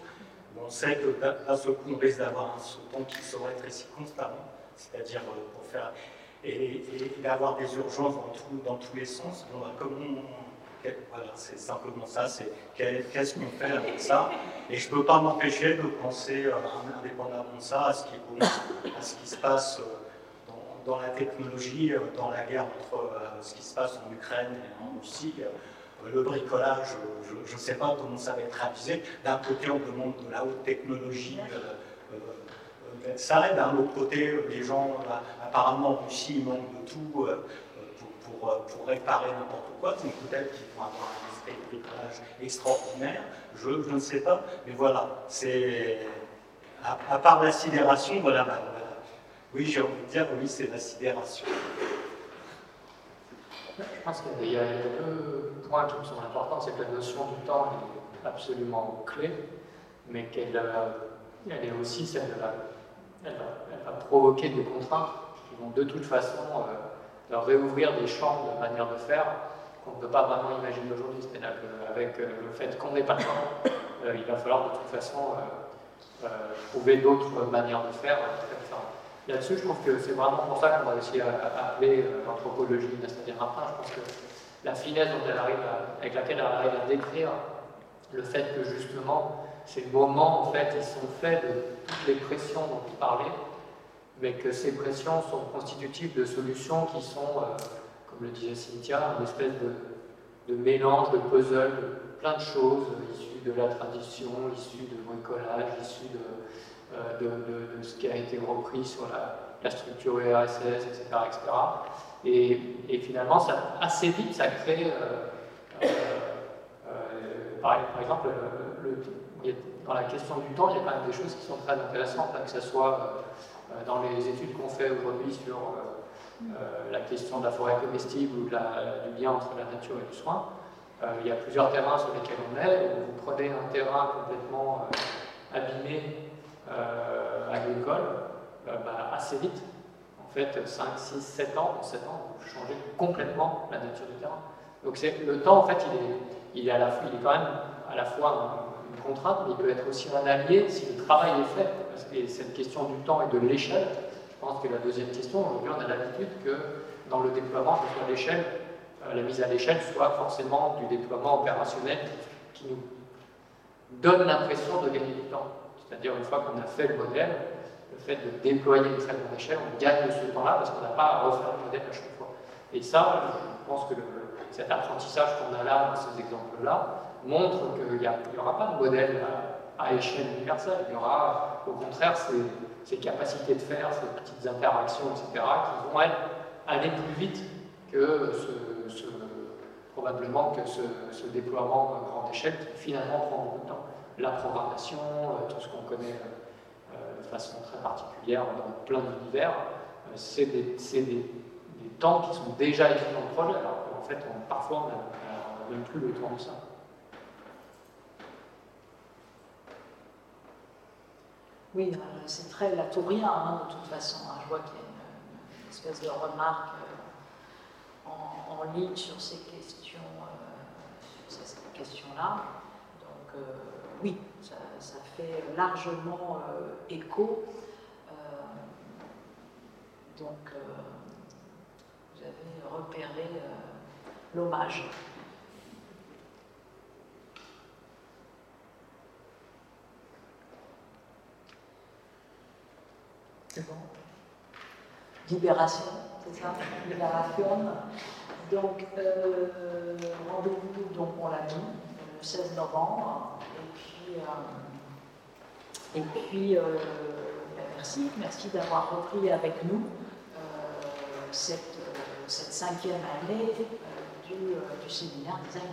on sait que d'un seul coup, on risque d'avoir un sauton qui se rétrécit constamment, c'est-à-dire euh, pour faire. et, d'avoir des urgences dans, tous les sens. Bah, voilà, c'est simplement ça, c'est qu'est-ce qu'on fait avec ça Et je ne peux pas m'empêcher de penser, euh, indépendamment de ça, à ce qui, à ce qui se passe euh, dans, la technologie, dans la guerre entre ce qui se passe en Ukraine et en Russie le bricolage, je ne sais pas comment ça va être réalisé. D'un côté, on demande de la haute technologie, euh, euh, ça D'un autre côté, les gens, euh, apparemment en Russie, manquent de tout pour, réparer n'importe quoi. Donc peut-être qu'ils vont avoir un esprit de bricolage extraordinaire. Je, ne sais pas. Mais voilà, c'est. À, part la sidération, voilà, oui, j'ai envie de dire, oui, c'est la sidération. Je pense qu'il y a deux points qui me semblent importants. C'est que la notion du temps est absolument clé, mais qu'elle euh, est aussi celle de elle va, provoquer des contraintes qui vont de toute façon euh, réouvrir des champs de manière de faire qu'on ne peut pas vraiment imaginer aujourd'hui. C'est-à-dire euh, le fait qu'on n'ait pas le temps, il va falloir de toute façon trouver d'autres manières de faire Là-dessus, je trouve que c'est vraiment pour ça qu'on va essayer à appeler l'anthropologie, c'est-à-dire après, je pense que la finesse dont elle arrive avec laquelle elle arrive à décrire le fait que justement ces moments en fait ils sont faits de toutes les pressions dont il parlait, mais que ces pressions sont constitutives de solutions qui sont, euh, comme le disait Cynthia, une espèce de, de mélange, de puzzle, de plein de choses issues de la tradition, issues de bricolage, issues de, euh, de, ce qui a été repris sur la, structure URSS, etc. etc. Et, finalement, assez vite, ça crée, euh, par, par, exemple, le, dans la question du temps, il y a quand même des choses qui sont très intéressantes, hein, que ce soit euh, dans les études qu'on fait aujourd'hui sur euh, euh, la question de la forêt comestible ou du lien entre la nature et le soin. il y a plusieurs terrains sur lesquels on est. Vous prenez un terrain complètement abîmé agricole, bah, assez vite, en fait, 5, 6, 7 ans, en 7 ans, vous changez complètement la nature du terrain. Donc le temps, en fait, il est, il est, quand même à la fois contrainte, mais il peut être aussi un allié si le travail est fait. Parce que cette question du temps et de l'échelle, je pense que la deuxième question, aujourd'hui on a l'habitude que dans le déploiement, que soit l'échelle, euh, la mise à l'échelle soit forcément du déploiement opérationnel qui nous donne l'impression de gagner du temps. C'est-à-dire une fois qu'on a fait le modèle, le fait de déployer une très échelle, on gagne ce temps-là parce qu'on n'a pas à refaire le modèle à chaque fois. Et ça, je pense que cet apprentissage qu'on a là, dans ces exemples-là, montre qu'il n'y aura pas de modèle à, échelle universelle. Il y aura au contraire ces, capacités de faire, ces petites interactions, etc., qui vont aller plus vite que ce, probablement que ce, déploiement à grande échelle qui finalement prend beaucoup de temps. La programmation, euh, tout ce qu'on connaît euh, de façon très particulière dans plein d'univers, euh, c'est des, temps qui sont déjà écrits dans le projet, alors qu'en fait, parfois, on n'a même plus le temps de ça. Oui, euh, c'est très latourien hein, de toute façon. Hein. Je vois qu'il y a une, espèce de remarque euh, en, ligne sur ces questions, euh, sur cette question-là. Donc oui, ça, fait largement écho. donc vous avez repéré l'hommage. Libération, c'est ça? Libération. Donc, euh, rendez-vous, donc on l'a le 16 novembre. Et puis, euh, et puis euh, ben, merci, merci d'avoir repris avec nous cette, cette, cinquième année du, du séminaire Design